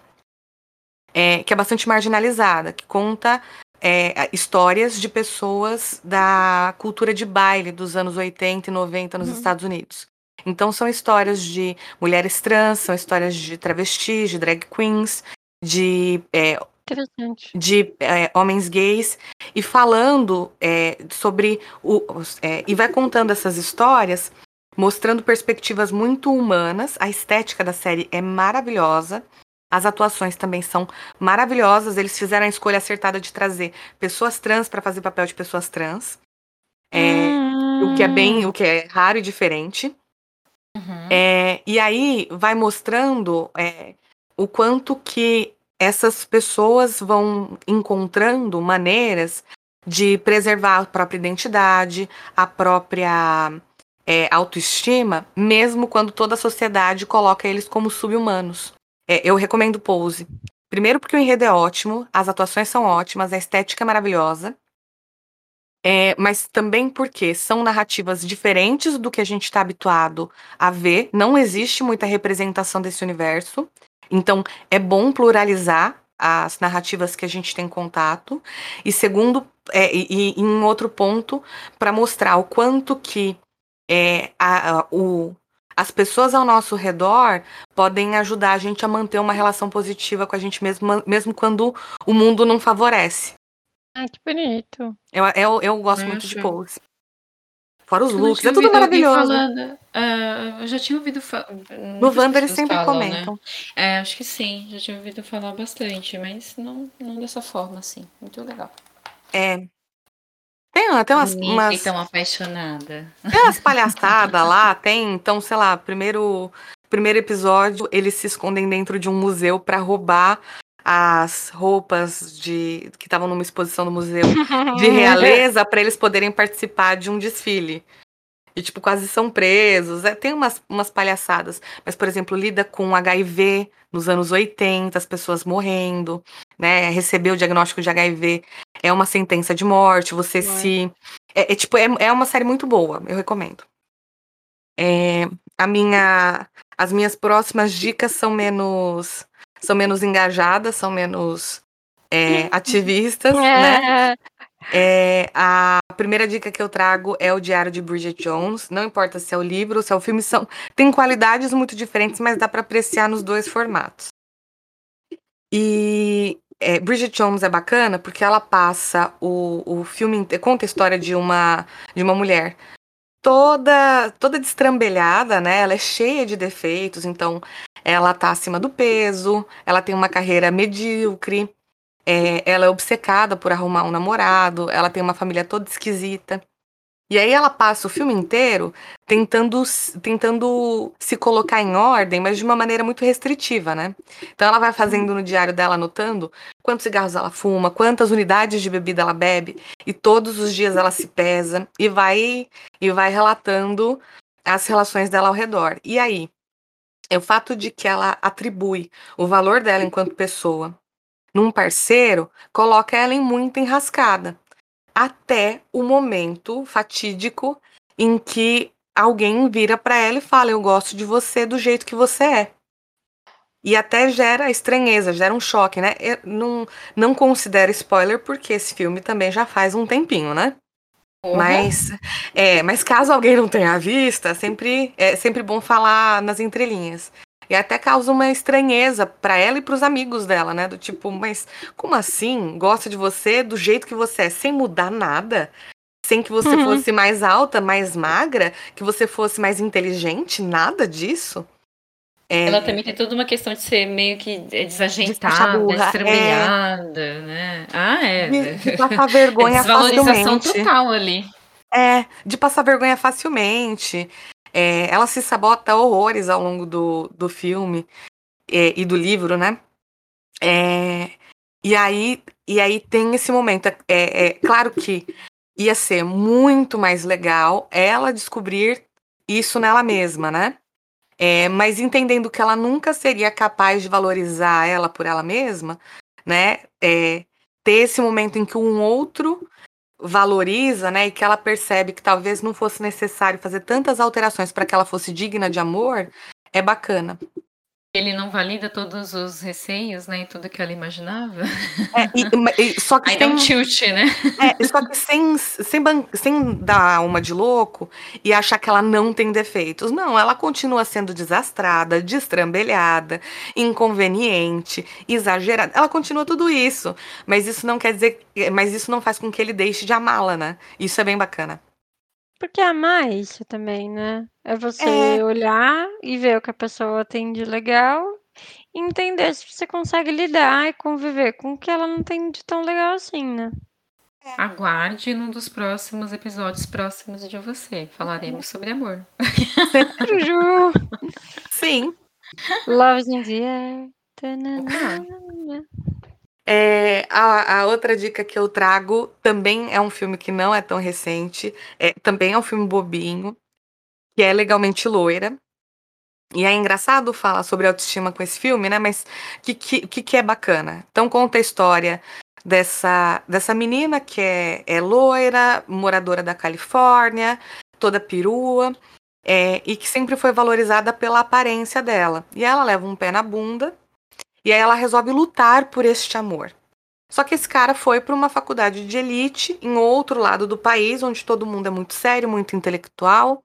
A: é, que é bastante marginalizada, que conta é, histórias de pessoas da cultura de baile dos anos 80 e 90 nos
B: Uhum.
A: Estados Unidos. Então são histórias de mulheres trans, são histórias de travestis, de drag queens, de é, de é, homens gays e falando é, sobre o é, e vai contando essas histórias mostrando perspectivas muito humanas a estética da série é maravilhosa as atuações também são maravilhosas eles fizeram a escolha acertada de trazer pessoas trans para fazer papel de pessoas trans é, o que é bem o que é raro e diferente
C: Uhum.
A: é, e aí vai mostrando é, o quanto que essas pessoas vão encontrando maneiras de preservar a própria identidade, a própria é, autoestima, mesmo quando toda a sociedade coloca eles como sub-humanos. É, eu recomendo Pose. Primeiro porque o enredo é ótimo, as atuações são ótimas, a estética é maravilhosa. É, mas também porque são narrativas diferentes do que a gente está habituado a ver. Não existe muita representação desse universo. Então, é bom pluralizar as narrativas que a gente tem contato. E segundo, é, e, e em outro ponto, para mostrar o quanto que é, a- a- o, as pessoas ao nosso redor podem ajudar a gente a manter uma relação positiva com a gente mesmo, mesmo quando o mundo não favorece.
B: Ai, que bonito.
A: Eu, eu, eu gosto muito de pose. Fora os
C: Eu
A: looks, é tudo maravilhoso.
C: falando- ah, eu já tinha ouvido falar.
A: No Wanda eles sempre comentam.
C: É, acho que sim, já tinha ouvido falar bastante, mas não, não dessa forma, assim. Muito legal.
A: É. Tem, tem umas, umas,
C: tão apaixonada.
A: tem umas palhaçadas lá, tem, então, sei lá, primeiro, primeiro episódio, eles se escondem dentro de um museu pra roubar as roupas de que estavam numa exposição no museu (laughs) de realeza pra eles poderem participar de um desfile. E, tipo, quase são presos. É, tem umas, umas palhaçadas. Mas, por exemplo, lida com HIV nos anos 80, as pessoas morrendo, né? Receber o diagnóstico de HIV é uma sentença de morte. Você
B: Ué.
A: se. É, é, tipo, é, é uma série muito boa, eu recomendo. É, a minha, as minhas próximas dicas são menos. São menos engajadas, são menos é, (laughs) ativistas, né?
B: É,
A: a primeira dica que eu trago é o Diário de Bridget Jones. Não importa se é o livro ou se é o filme, são, tem qualidades muito diferentes, mas dá para apreciar nos dois formatos. E é, Bridget Jones é bacana porque ela passa o, o filme, conta a história de uma, de uma mulher toda toda destrambelhada, né? Ela é cheia de defeitos, então ela tá acima do peso, ela tem uma carreira medíocre, é, ela é obcecada por arrumar um namorado, ela tem uma família toda esquisita. E aí ela passa o filme inteiro tentando, tentando se colocar em ordem, mas de uma maneira muito restritiva, né? Então ela vai fazendo no diário dela, anotando quantos cigarros ela fuma, quantas unidades de bebida ela bebe, e todos os dias ela se pesa e vai e vai relatando as relações dela ao redor. E aí, é o fato de que ela atribui o valor dela enquanto pessoa num parceiro, coloca ela em muita enrascada. Até o momento fatídico em que alguém vira pra ela e fala: Eu gosto de você do jeito que você é. E até gera estranheza, gera um choque, né? Eu não, não considero spoiler porque esse filme também já faz um tempinho, né? Mas, é, mas caso alguém não tenha visto, é sempre, é sempre bom falar nas entrelinhas. E até causa uma estranheza pra ela e pros amigos dela, né? Do tipo, mas como assim? Gosta de você do jeito que você é, sem mudar nada? Sem que você
B: Uhum.
A: fosse mais alta, mais magra, que você fosse mais inteligente? Nada disso? É,
C: Ela também tem toda uma questão de ser meio que desajeitada,
A: burra, é.
C: estrambelhada, né? Ah, é.
A: de, de passar vergonha
C: Desvalorização
A: facilmente.
C: total ali.
A: É, de passar vergonha facilmente. É, ela se sabota horrores ao longo do, do filme. é, e do livro, né? É, e aí e aí tem esse momento. É, é, claro que ia ser muito mais legal ela descobrir isso nela mesma, né? É, mas entendendo que ela nunca seria capaz de valorizar ela por ela mesma, né? É, ter esse momento em que um outro valoriza, né, e que ela percebe que talvez não fosse necessário fazer tantas alterações para que ela fosse digna de amor, é bacana.
C: Ele não valida todos os receios, né? E tudo que ela imaginava.
A: É, e, (laughs) e, só que
C: Aí
A: sem,
C: dá um tilt, né?
A: É, só que sem, sem, sem dar uma de louco e achar que ela não tem defeitos. Não, ela continua sendo desastrada, destrambelhada, inconveniente, exagerada. Ela continua tudo isso. Mas isso não quer dizer. Mas isso não faz com que ele deixe de amá-la, né? Isso é bem bacana.
B: Porque amar é isso também, né? É você
A: É.
B: olhar e ver o que a pessoa tem de legal e entender se você consegue lidar e conviver com o que ela não tem de tão legal assim, né?
C: Aguarde num dos próximos episódios próximos de você. Falaremos sobre amor. (laughs)
B: Ju,
A: Sim.
B: Love's in the air. Tanana.
A: É, a, a outra dica que eu trago também é um filme que não é tão recente, é, também é um filme bobinho, que é Legalmente Loira. E é engraçado falar sobre autoestima com esse filme, né? Mas o que, que, que, é bacana? Então conta a história dessa, dessa menina que é, é loira, moradora da Califórnia, toda perua, é, e que sempre foi valorizada pela aparência dela. E ela leva um pé na bunda e aí ela resolve lutar por este amor. Só que esse cara foi para uma faculdade de elite em outro lado do país, onde todo mundo é muito sério, muito intelectual.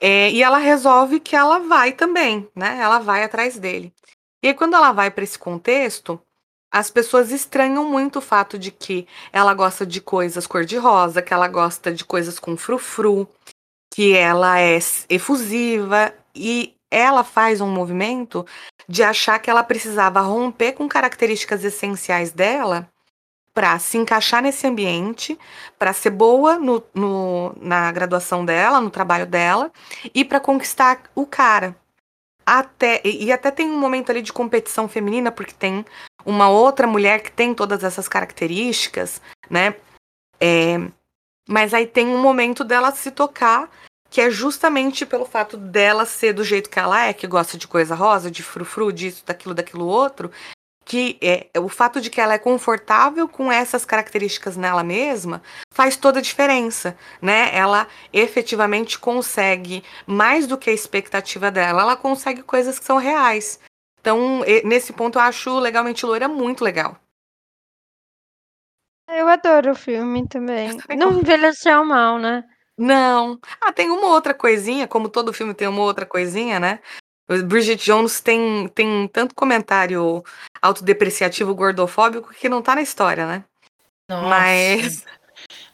A: É, e ela resolve que ela vai também, né? Ela vai atrás dele. E aí, quando ela vai para esse contexto, as pessoas estranham muito o fato de que ela gosta de coisas cor-de-rosa, que ela gosta de coisas com frufru, que ela é efusiva e ela faz um movimento de achar que ela precisava romper com características essenciais dela para se encaixar nesse ambiente, para ser boa no, no, na graduação dela, no trabalho dela e para conquistar o cara. Até, e, até tem um momento ali de competição feminina, porque tem uma outra mulher que tem todas essas características, né? É, mas aí tem um momento dela se tocar que é justamente pelo fato dela ser do jeito que ela é, que gosta de coisa rosa, de frufru, disso, daquilo, daquilo outro, que é o fato de que ela é confortável com essas características nela mesma faz toda a diferença, né? Ela efetivamente consegue mais do que a expectativa dela, ela consegue coisas que são reais. Então, nesse ponto eu acho legalmente loira muito legal.
B: Eu adoro o filme também. Não envelheceu mal, né?
A: Não. Ah, tem uma outra coisinha, como todo filme tem uma outra coisinha, né? Bridget Jones tem, tem tanto comentário autodepreciativo gordofóbico que não tá na história, né?
C: Nossa.
A: Mas.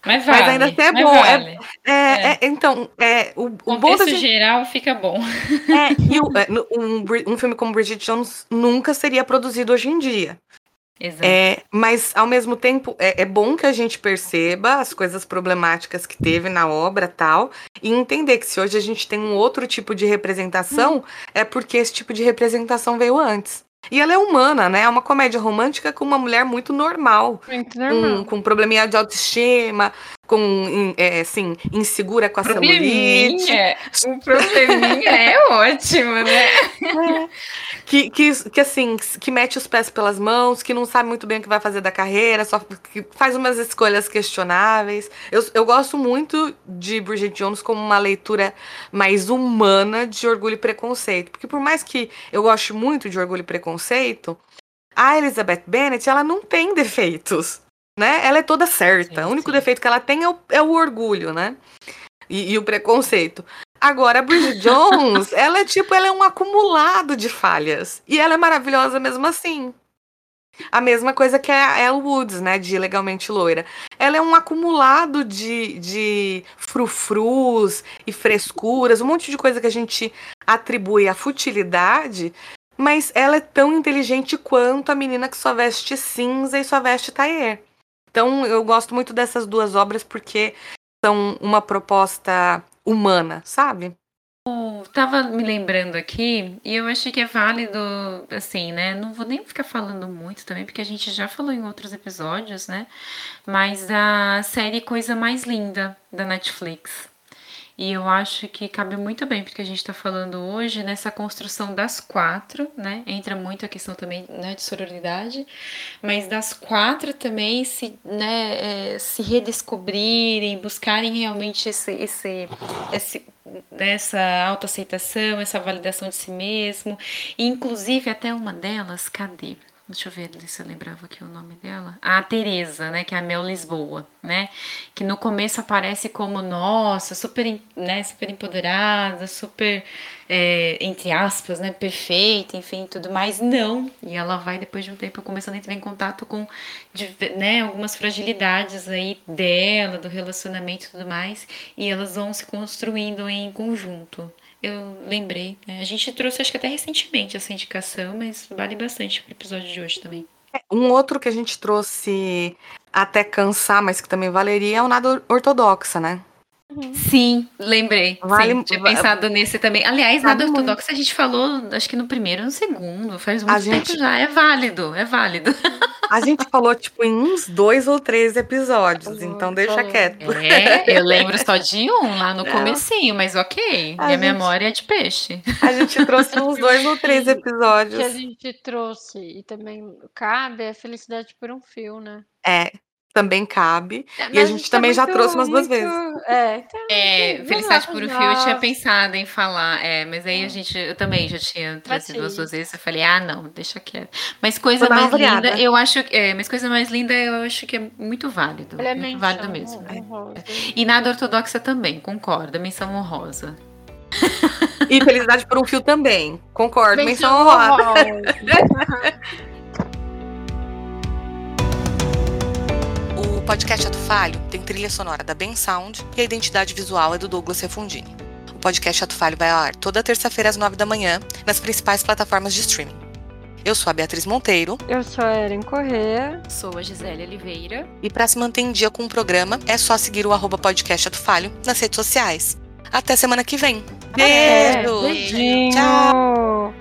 C: Mas, vale,
A: mas ainda assim é bom.
C: Vale.
A: É, é, é. então, é, o, o
C: o
A: bom da gente-
C: geral fica bom.
A: É, e o- (laughs) é, um, um filme como Bridget Jones nunca seria produzido hoje em dia.
C: Exato.
A: É, mas, ao mesmo tempo, é, é bom que a gente perceba as coisas problemáticas que teve na obra tal, e entender que se hoje a gente tem um outro tipo de representação, é porque esse tipo de representação veio antes. E ela é humana, né? É uma comédia romântica com uma mulher muito normal,
B: Muito
A: com,
B: normal.
A: com probleminha de autoestima, com, é, assim, insegura com a celulite.
C: Probleminha, o probleminha é ótimo, né? (laughs)
A: que, que, que assim, que mete os pés pelas mãos, que não sabe muito bem o que vai fazer da carreira, só que faz umas escolhas questionáveis. Eu, eu gosto muito de Bridget Jones como uma leitura mais humana de Orgulho e Preconceito. Porque por mais que eu goste muito de Orgulho e Preconceito, a Elizabeth Bennet, ela não tem defeitos, né? Ela é toda certa.
C: Sim,
A: o único
C: sim.
A: defeito que ela tem é o, é o orgulho, né? E, e o preconceito. Agora, a Bridget (laughs) Jones, ela é tipo, ela é um acumulado de falhas. E ela é maravilhosa mesmo assim. A mesma coisa que a Elle Woods, né, de Legalmente Loira. Ela é um acumulado de, de frufrus e frescuras, um monte de coisa que a gente atribui à futilidade, mas ela é tão inteligente quanto a menina que só veste cinza e só veste tailleur. Então, eu gosto muito dessas duas obras porque são uma proposta humana, sabe?
C: tava me lembrando aqui, e eu acho que é válido, assim, né? Não vou nem ficar falando muito também, porque a gente já falou em outros episódios, né? Mas da série Coisa Mais Linda da Netflix. E eu acho que cabe muito bem, porque a gente está falando hoje nessa construção das quatro, né? Entra muito a questão também né, de sororidade, mas das quatro também se, né, é, se redescobrirem, buscarem realmente esse, esse, esse essa autoaceitação, essa validação de si mesmo. Inclusive, até uma delas, cadê? Deixa eu ver se eu lembrava aqui o nome dela. A Tereza, né? Que é a Mel Lisboa, né? Que no começo aparece como, nossa, super, né, super empoderada, super, é, entre aspas, né? Perfeita, enfim, tudo mais. Não. E ela vai, depois de um tempo, começando a entrar em contato com né, algumas fragilidades aí dela, do relacionamento e tudo mais. E elas vão se construindo em conjunto eu lembrei. Né? A gente trouxe, acho que até recentemente, essa indicação, mas vale bastante para o episódio de hoje também.
A: É, um outro que a gente trouxe até cansar, mas que também valeria, é o nada ortodoxa, né?
C: Uhum. Sim, lembrei. Vale, Sim, tinha pensado nesse também. Aliás, nada ortodoxo a gente falou, acho que no primeiro e no segundo. Faz muito a tempo gente... já. É válido, é válido.
A: A gente falou, tipo, em uns dois ou três episódios, então deixa quieto.
C: É, eu lembro (laughs) só de um lá no Não. comecinho, mas ok. A Minha gente... memória é de peixe.
A: A gente trouxe uns (laughs) dois ou três episódios.
B: Que a gente trouxe, e também cabe a felicidade por um fio, né?
A: É, também cabe. É, e a gente também é muito, já trouxe umas duas vezes.
C: É, então, é Felicidade por um Fio eu tinha pensado em falar, é, mas aí a é. gente, eu também já tinha trazido duas, duas vezes, eu falei, ah, não, deixa quieto. Mas coisa mais linda, eu acho, é, mas coisa mais linda eu acho que é muito válido, é muito válido mesmo. E nada ortodoxa também, concordo, menção honrosa.
A: E Felicidade por um Fio também, concordo, menção, menção honrosa. (laughs) podcast Ato Falho tem trilha sonora da Ben Sound e a identidade visual é do Douglas Refundini. O podcast Ato Falho vai ao ar toda terça-feira às nove da manhã nas principais plataformas de streaming. Eu sou a Beatriz Monteiro.
B: Eu sou a Erin Corrêa.
C: Sou a Gisele Oliveira.
A: E para se manter em dia com o programa, é só seguir o arroba podcast Ato Falho nas redes sociais. Até semana que vem.
B: Beijo! Beijo. Tchau!